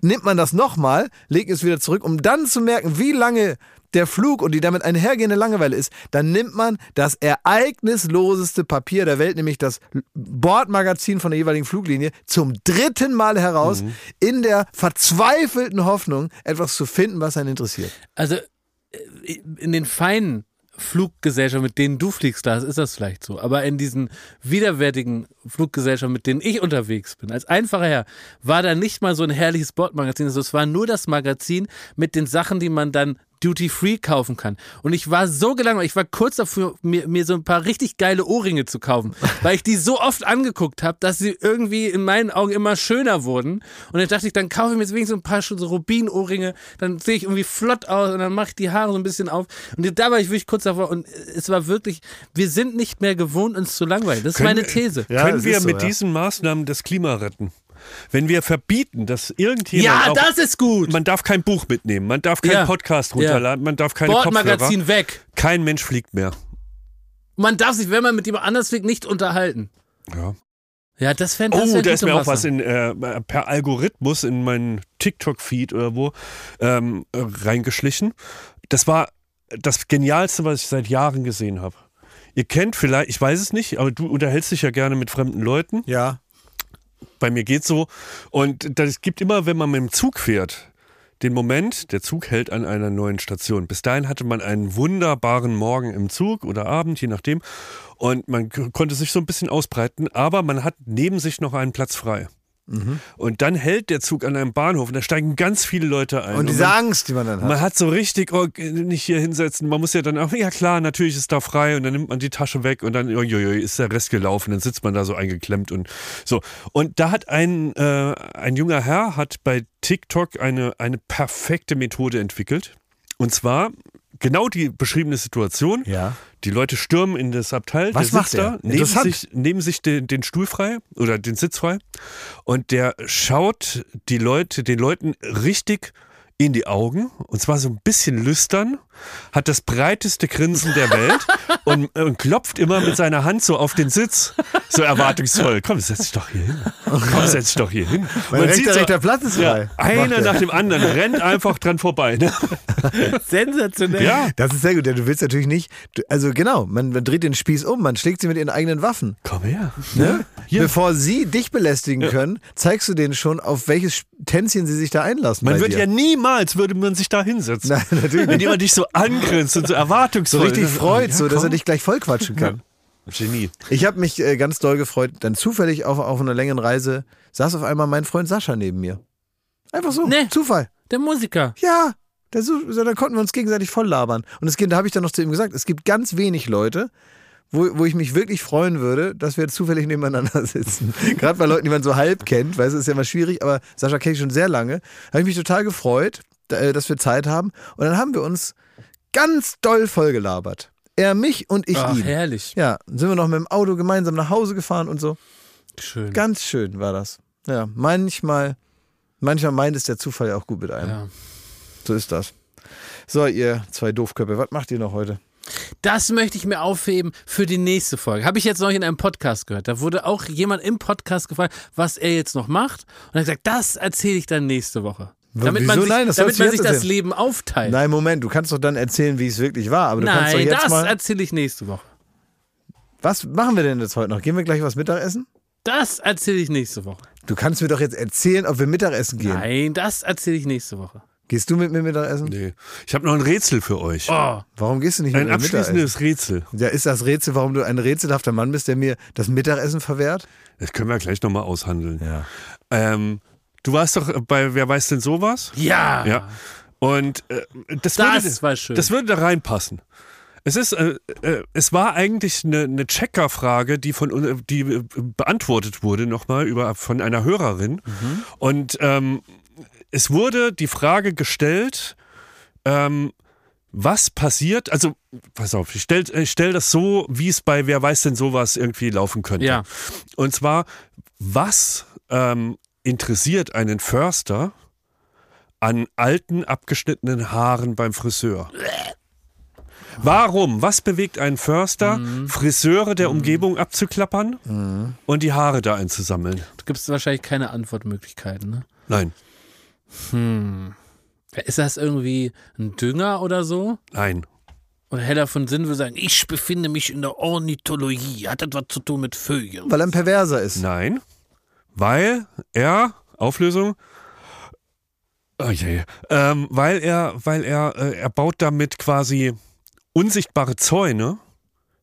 nimmt man das nochmal, legt es wieder zurück, um dann zu merken, wie lange der Flug und die damit einhergehende Langeweile ist, dann nimmt man das ereignisloseste Papier der Welt, nämlich das Bordmagazin von der jeweiligen Fluglinie, zum dritten Mal heraus, in der verzweifelten Hoffnung, etwas zu finden, was einen interessiert. Also äh, in den feinen Fluggesellschaften, mit denen du fliegst, Lars, ist das vielleicht so. Aber in diesen widerwärtigen Fluggesellschaften, mit denen ich unterwegs bin, als einfacher Herr, war da nicht mal so ein herrliches Bordmagazin. Also es war nur das Magazin mit den Sachen, die man dann Duty-Free kaufen kann. Und ich war so gelangweilt, ich war kurz dafür, mir, mir so ein paar richtig geile Ohrringe zu kaufen, [LAUGHS] weil ich die so oft angeguckt habe, dass sie irgendwie in meinen Augen immer schöner wurden. Und dann dachte ich, dann kaufe ich mir jetzt wenigstens ein paar so Rubin-Ohrringe, dann sehe ich irgendwie flott aus und dann mache ich die Haare so ein bisschen auf. Und da war ich wirklich kurz davor und es war wirklich, wir sind nicht mehr gewohnt, uns zu langweilen. Das ist Können- meine These. Ja, Können wir so, mit ja. diesen Maßnahmen das Klima retten? Wenn wir verbieten, dass irgendjemand. Ja, auch, das ist gut. Man darf kein Buch mitnehmen, man darf keinen Ja. Podcast Ja. runterladen, man darf keine Kopfhörer. Bordmagazin weg. Kein Mensch fliegt mehr. Man darf sich, wenn man mit jemand anders fliegt, nicht unterhalten. Ja. Ja, das fände Oh, das da ist mir auch was in. äh, per Algorithmus in meinen TikTok-Feed oder wo ähm, äh, reingeschlichen. Das war das Genialste, was ich seit Jahren gesehen habe. Ihr kennt vielleicht, ich weiß es nicht, aber du unterhältst dich ja gerne mit fremden Leuten. Ja. Bei mir geht's so. Und das gibt immer, wenn man mit dem Zug fährt, den Moment, der Zug hält an einer neuen Station. Bis dahin hatte man einen wunderbaren Morgen im Zug oder Abend, je nachdem. Und man konnte sich so ein bisschen ausbreiten, aber man hat neben sich noch einen Platz frei. Und dann hält der Zug an einem Bahnhof und da steigen ganz viele Leute ein. Und diese man, Angst, die man dann hat. man hat so richtig, oh, nicht hier hinsetzen. Man muss ja dann auch, ja klar, natürlich ist da frei und dann nimmt man die Tasche weg und dann uiuiui, ist der Rest gelaufen. Dann sitzt man da so eingeklemmt und so. Und da hat ein, äh, ein junger Herr hat bei TikTok eine, eine perfekte Methode entwickelt. Und zwar genau die beschriebene Situation. Ja. Die Leute stürmen in das Abteil. Was der macht da, er? neben Interessant. sich, neben sich den, den Stuhl frei oder den Sitz frei. Und der schaut die Leute, den Leuten richtig in die Augen und zwar so ein bisschen lüstern, hat das breiteste Grinsen der Welt und, und klopft immer mit seiner Hand so auf den Sitz, so erwartungsvoll. Komm, setz dich doch hier hin. Komm, setz dich doch hier hin. Man rechter, sieht so, rechter Platz ist frei. ja, einer er. nach dem anderen rennt einfach dran vorbei. Ne? Sensationell. Ja, Das ist sehr gut, du willst natürlich nicht, du- also genau, man, man dreht den Spieß um, man schlägt sie mit ihren eigenen Waffen. komm her. Ne? Hier. Bevor sie dich belästigen können, zeigst du denen schon, auf welches Tänzchen sie sich da einlassen. Man würde dir. ja niemals, würde man sich da hinsetzen. Nein, natürlich Wenn jemand dich so angrinst und so erwartungsvoll. so richtig freut, Ja, so dass er dich gleich vollquatschen kann. Genie. Ich habe mich äh, ganz doll gefreut, dann zufällig auf, auf einer längeren Reise saß auf einmal mein Freund Sascha neben mir. Einfach so, Nee. Zufall. Der Musiker. Ja, der, so, so, dann konnten wir uns gegenseitig voll labern. Und es gibt, da habe ich dann noch zu ihm gesagt, es gibt ganz wenig Leute, wo, wo ich mich wirklich freuen würde, dass wir zufällig nebeneinander [LAUGHS] sitzen. Gerade bei Leuten, die man so halb kennt, weißt du, ist ja immer schwierig, aber Sascha kenne ich schon sehr lange. Habe ich mich total gefreut, da- äh, dass wir Zeit haben. Und dann haben wir uns ganz doll vollgelabert. Er mich und ich Ach, ihn. herrlich. Ja, sind wir noch mit dem Auto gemeinsam nach Hause gefahren und so. Schön. Ganz schön war das. Ja, manchmal, manchmal meint es der Zufall ja auch gut mit einem. Ja. So ist das. So, ihr zwei Doofköpfe, was macht ihr noch heute? Das möchte ich mir aufheben für die nächste Folge. Habe ich jetzt noch in einem Podcast gehört. Da wurde auch jemand im Podcast gefragt, was er jetzt noch macht. Und er hat gesagt, das erzähle ich dann nächste Woche. Damit man wieso? sich, Nein, das damit man sich das. Leben aufteilt. Nein, Moment, du kannst doch dann erzählen, wie es wirklich war, aber du kannst doch Nein, jetzt das mal. erzähle ich nächste Woche. Was machen wir denn jetzt heute noch? Gehen wir gleich was Mittagessen? Das erzähle ich nächste Woche. Du kannst mir doch jetzt erzählen, ob wir Mittagessen gehen. Nein, das erzähle ich nächste Woche. Gehst du mit mir Mittagessen? Nee. Ich habe noch ein Rätsel für euch. Oh, Warum gehst du nicht ein mit mir Mittagessen? abschließendes Rätsel. Ja, ist das Rätsel, warum du ein rätselhafter Mann bist, der mir das Mittagessen verwehrt? Das können wir gleich nochmal aushandeln. Ja. Ähm, du warst doch bei Wer weiß denn sowas? ja. Ja. Und äh, das, Das würde, war schön. das würde da reinpassen. Es ist, äh, äh, es war eigentlich eine, eine Checkerfrage, die von un- die äh, beantwortet wurde nochmal über von einer Hörerin. Und ähm, es wurde die Frage gestellt, ähm, was passiert, also pass auf, ich stell, ich stell das so, wie es bei Wer weiß denn sowas irgendwie laufen könnte. Ja. Und zwar, was ähm, interessiert einen Förster an alten, abgeschnittenen Haaren beim Friseur? Warum? Was bewegt einen Förster, Mhm. Friseure der Umgebung abzuklappern und die Haare da einzusammeln? Da gibt es wahrscheinlich keine Antwortmöglichkeiten. Ne? Nein, Ist das irgendwie ein Dünger oder so? nein. Oder Heller von Sinn würde sagen, ich befinde mich in der Ornithologie. Hat etwas zu tun mit Vögeln. Weil er ein Perverser ist. Nein, weil er, Auflösung, oh je, ähm, weil er, weil er, äh, er baut damit quasi unsichtbare Zäune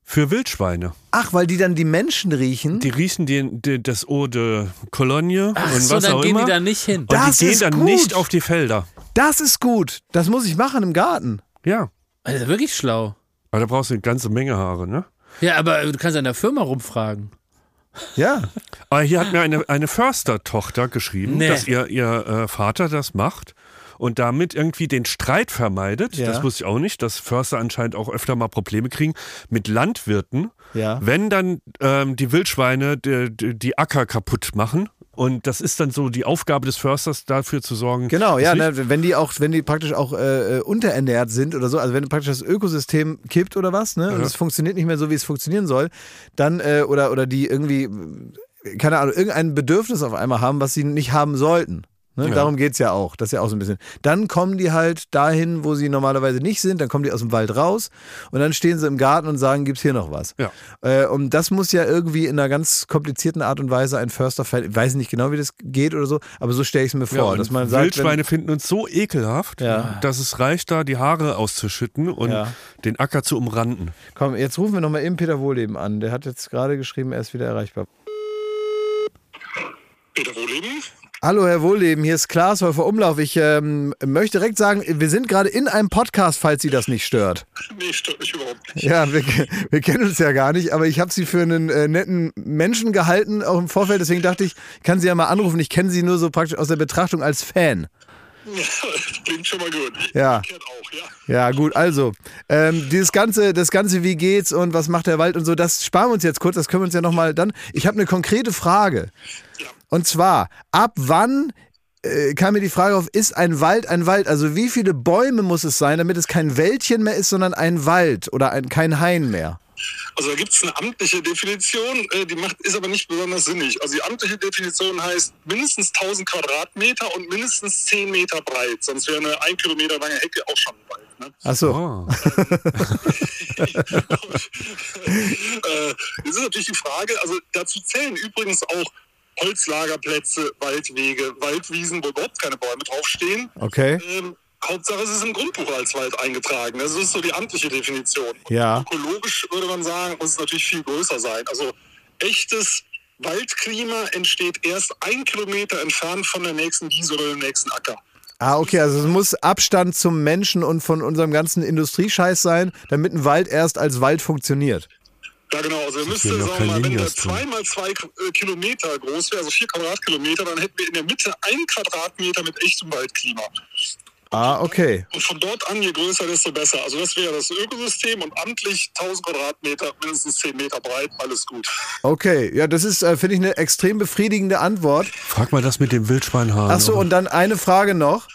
für Wildschweine. Ach, weil die dann die Menschen riechen? Die riechen die, die, das Eau de Cologne Ach und so, was dann auch gehen immer. die da nicht hin. und Das die gehen ist dann gut. nicht auf die Felder. das ist gut. Das muss ich machen im Garten. Ja, Also wirklich schlau. aber da brauchst du eine ganze Menge Haare, ne? Ja, aber du kannst an der Firma rumfragen. Ja. Aber hier hat mir eine, eine Förstertochter geschrieben, Nee. dass ihr, ihr äh, Vater das macht und damit irgendwie den Streit vermeidet. Ja. Das wusste ich auch nicht, dass Förster anscheinend auch öfter mal Probleme kriegen mit Landwirten, Ja. wenn dann ähm, die Wildschweine die, die, die Acker kaputt machen. Und das ist dann so die Aufgabe des Försters, dafür zu sorgen. Genau, ja, ne, wenn die auch, wenn die praktisch auch äh, äh, unterernährt sind oder so, also wenn praktisch das Ökosystem kippt oder was, ne, und es funktioniert nicht mehr so, wie es funktionieren soll, dann äh, oder oder die irgendwie keine Ahnung, irgendein Bedürfnis auf einmal haben, was sie nicht haben sollten. Ne? Ja. Darum geht's ja auch. Das ist ja auch so ein bisschen. Dann kommen die halt dahin, wo sie normalerweise nicht sind, dann kommen die aus dem Wald raus und dann stehen sie im Garten und sagen, gibt's hier noch was? Ja. Äh, und das muss ja irgendwie in einer ganz komplizierten Art und Weise ein Förster, ich weiß nicht genau, wie das geht oder so, aber so stelle ich es mir Ja, vor, und dass man sagt, wenn, Wildschweine finden uns so ekelhaft, Ja. dass es reicht, da die Haare auszuschütten und Ja. den Acker zu umranden. Komm, jetzt rufen wir nochmal eben Peter Wohleben an. Der hat jetzt gerade geschrieben, er ist wieder erreichbar. Peter Wohleben? Hallo, Herr Wohleben, hier ist Klaas Häufer Umlauf. Ich ähm, möchte direkt sagen, wir sind gerade in einem Podcast, falls Sie das nicht stört. Nee, stört mich überhaupt nicht. Ja, wir, wir kennen uns ja gar nicht, aber ich habe Sie für einen äh, netten Menschen gehalten, auch im Vorfeld. Deswegen dachte ich, ich kann Sie ja mal anrufen. Ich kenne Sie nur so praktisch aus der Betrachtung als Fan. Ja, klingt schon mal gut. Ja. Auch, ja. Ja, gut, also, ähm, dieses ganze, das ganze, wie geht's und was macht der Wald und so, das sparen wir uns jetzt kurz, das können wir uns ja nochmal dann. Ich habe eine konkrete Frage. Und zwar, ab wann äh, kam mir die Frage auf, ist ein Wald ein Wald? Also wie viele Bäume muss es sein, damit es kein Wäldchen mehr ist, sondern ein Wald oder ein, kein Hain mehr? Also da gibt es eine amtliche Definition, äh, die macht, ist aber nicht besonders sinnig. Also die amtliche Definition heißt mindestens 1000 Quadratmeter und mindestens 10 Meter breit. Sonst wäre eine ein Kilometer lange Hecke auch schon ein Wald. Ne? Ach so. Oh. [LAUGHS] äh, jetzt ist natürlich die Frage, also dazu zählen übrigens auch Holzlagerplätze, Waldwege, Waldwiesen, wo überhaupt keine Bäume draufstehen. Okay. Ähm, Hauptsache es ist im Grundbuch als Wald eingetragen. Das ist so die amtliche Definition. Ja. Ökologisch würde man sagen, muss es natürlich viel größer sein. Also echtes Waldklima entsteht erst ein Kilometer entfernt von der nächsten Wiese oder dem nächsten Acker. Ah, okay, also es muss Abstand zum Menschen und von unserem ganzen Industriescheiß sein, damit ein Wald erst als Wald funktioniert. Ja, genau. Also, ihr müsst, hier noch sagen wir mal, wenn der Linjas drin. zwei mal zwei äh, Kilometer groß wäre, also vier Quadratkilometer, dann hätten wir in der Mitte ein Quadratmeter mit echtem Waldklima. Ah, okay. Und von dort an, je größer, desto besser. Also, das wäre das Ökosystem und amtlich 1000 Quadratmeter, mindestens 10 Meter breit, alles gut. Okay, ja, das ist, äh, finde ich, eine extrem befriedigende Antwort. Frag mal das mit dem Wildschweinhaar. Ach so, und dann eine Frage noch.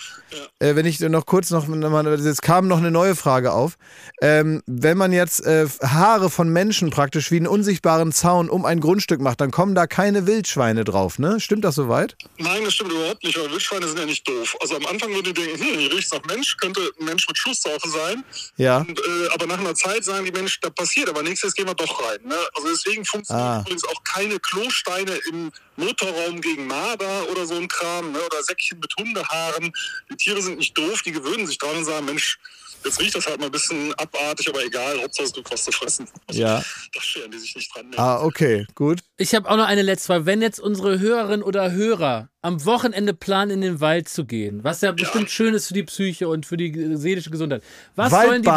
Äh, wenn ich noch kurz noch, jetzt kam noch eine neue Frage auf. Ähm, wenn man jetzt äh, Haare von Menschen praktisch wie einen unsichtbaren Zaun um ein Grundstück macht, dann kommen da keine Wildschweine drauf, ne? Stimmt das soweit? Nein, das stimmt überhaupt nicht, weil Wildschweine sind ja nicht doof. Also am Anfang würde ich denken, hm, hier riecht nach Mensch, könnte ein Mensch mit Schusstaufe sein. Ja. Und, äh, aber nach einer Zeit sagen die Menschen, da passiert aber nichts, jetzt gehen wir doch rein. Ne? Also deswegen funktionieren Ah. übrigens auch keine Klosteine im Motorraum gegen Marder oder so ein Kram, ne? oder Säckchen mit Hundehaaren. Die Tiere sind nicht doof, die gewöhnen sich dran und sagen, Mensch, jetzt riecht das halt mal ein bisschen abartig, aber egal, Hauptsache es gibt was zu fressen. Also, Ja. Da scheren die sich nicht dran. Ne? Ah, okay, gut. Ich habe auch noch eine letzte Frage. Wenn jetzt unsere Hörerinnen oder Hörer am Wochenende planen, in den Wald zu gehen, was ja bestimmt schön ist für die Psyche und für die seelische Gesundheit, was sollen, die,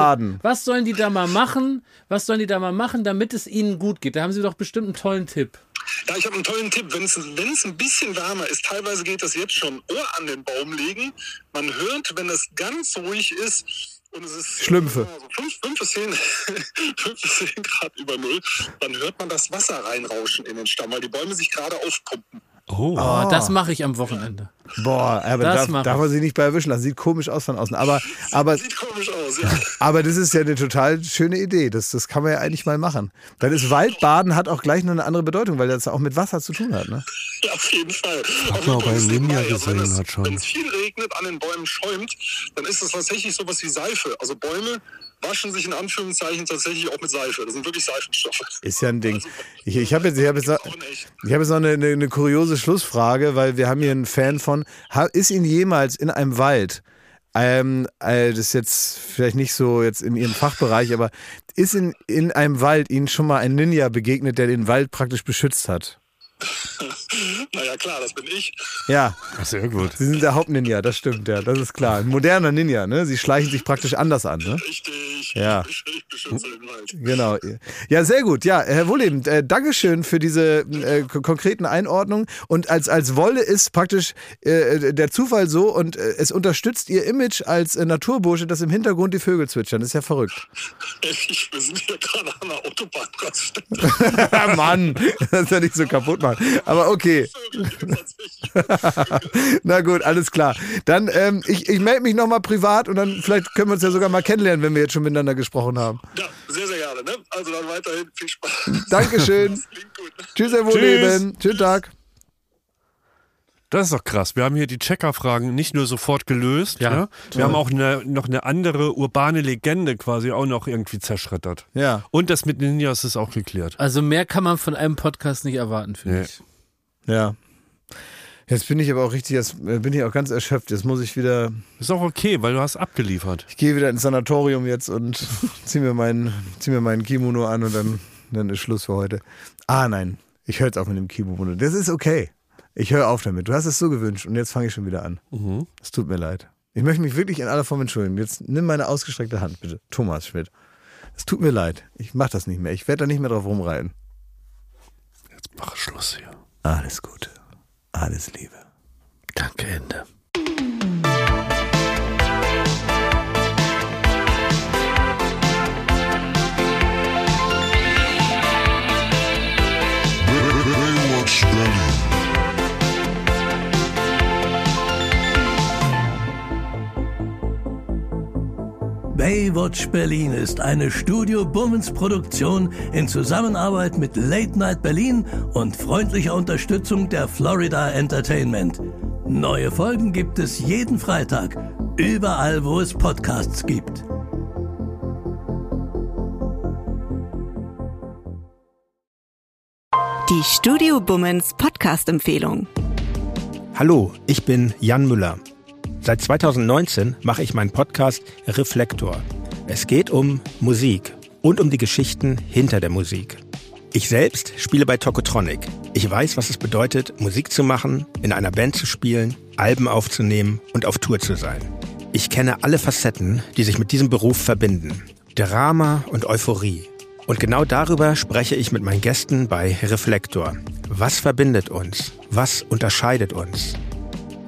was sollen die da mal machen? Was sollen die da mal machen, damit es ihnen gut geht? Da haben Sie doch bestimmt einen tollen Tipp. Ja, ich habe einen tollen Tipp. Wenn es ein bisschen wärmer ist, teilweise geht das jetzt schon, Ohr an den Baum legen. Man hört, wenn es ganz ruhig ist und es ist Schlümpfe. äh, so fünf, fünf, bis zehn, [LAUGHS] fünf bis zehn Grad über Null, dann hört man das Wasser reinrauschen in den Stamm, weil die Bäume sich gerade aufpumpen. Oh. Oh, das mache ich am Wochenende. Boah, aber Das darf, darf man sich nicht bei erwischen lassen. Sieht komisch aus von außen. Aber, [LAUGHS] aber, Sieht komisch aus, ja. aber das ist ja eine total schöne Idee. Das, das kann man ja eigentlich mal machen. Dann ist Waldbaden hat auch gleich noch eine andere Bedeutung, weil das auch mit Wasser zu tun hat. Ne? Ja, [LAUGHS] auf jeden Fall. Frag mal, ob er einen Ninja gesehen wenn es, hat schon. Wenn es viel regnet, an den Bäumen schäumt, dann ist das tatsächlich sowas wie Seife. Also Bäume waschen sich in Anführungszeichen tatsächlich auch mit Seife. Das sind wirklich Seifenstoffe. Ist ja ein Ding. Ich, ich habe jetzt, ich habe jetzt, echt. ich habe jetzt noch eine, eine, eine kuriose Schlussfrage, weil wir haben hier einen Fan von. Ist Ihnen jemals in einem Wald, ähm, äh, das ist jetzt vielleicht nicht so jetzt in Ihrem Fachbereich, aber ist in, in einem Wald Ihnen schon mal ein Ninja begegnet, der den Wald praktisch beschützt hat? Naja, klar, das bin ich. Ja, Sehr gut. Sie sind der Hauptninja, das stimmt, ja, das ist klar. Ein moderner Ninja, ne? Sie schleichen sich praktisch anders an, ne? Richtig. Ja. Ich, [LAUGHS] ich beschütze den Wald. Genau. Ja, sehr gut. Ja, Herr Wohleben, äh, Dankeschön für diese äh, ko- konkreten Einordnungen. Und als, als Wolle ist praktisch äh, der Zufall so und äh, es unterstützt Ihr Image als äh, Naturbursche, dass im Hintergrund die Vögel zwitschern. Das ist ja verrückt. Ich, wir sind hier gerade an der Autobahnraststätte. [LAUGHS] Mann, das ist ja nicht so kaputt machen. Aber okay. [LAUGHS] [LAUGHS] Na gut, alles klar. Dann, ähm, ich, ich melde mich nochmal privat und dann vielleicht können wir uns ja sogar mal kennenlernen, wenn wir jetzt schon miteinander gesprochen haben. Ja, sehr, sehr gerne. Ne? Also dann weiterhin viel Spaß. Dankeschön. [LAUGHS] Tschüss, Herr Wohleben. Schönen Tag. Das ist doch krass. Wir haben hier die Checker-Fragen nicht nur sofort gelöst. Ja, Ja, Wir haben auch eine, noch eine andere urbane Legende quasi auch noch irgendwie zerschreddert. Ja. Und das mit Ninjas ist auch geklärt. Also mehr kann man von einem Podcast nicht erwarten, finde Nee. ich. Ja. Jetzt bin ich aber auch richtig, jetzt äh, bin ich auch ganz erschöpft. Jetzt muss ich wieder, Ist auch okay, weil du hast abgeliefert. ich gehe wieder ins Sanatorium jetzt und [LAUGHS] zieh mir meinen, zieh mir meinen Kimono an und dann, dann ist Schluss für heute. Ah nein, ich höre jetzt auf mit dem Kimono. Das ist okay. Ich höre auf damit. Du hast es so gewünscht und jetzt fange ich schon wieder an. Es tut mir leid. Ich möchte mich wirklich in aller Form entschuldigen. Jetzt nimm meine ausgestreckte Hand, bitte. Thomas Schmidt. Es tut mir leid. Ich mache das nicht mehr. Ich werde da nicht mehr drauf rumreiten. Jetzt mach Schluss hier. Alles Gute. Alles Liebe. Danke, Ende. Baywatch Berlin ist eine Studio Bummens Produktion in Zusammenarbeit mit Late Night Berlin und freundlicher Unterstützung der Florida Entertainment. Neue Folgen gibt es jeden Freitag, überall wo es Podcasts gibt. Die Studio Bummens Podcast-Empfehlung. Hallo, ich bin Jan Müller. Seit 2019 mache ich meinen Podcast Reflektor. Es geht um Musik und um die Geschichten hinter der Musik. Ich selbst spiele bei Tokotronic. Ich weiß, was es bedeutet, Musik zu machen, in einer Band zu spielen, Alben aufzunehmen und auf Tour zu sein. Ich kenne alle Facetten, die sich mit diesem Beruf verbinden. Drama und Euphorie. Und genau darüber spreche ich mit meinen Gästen bei Reflektor. Was verbindet uns? Was unterscheidet uns?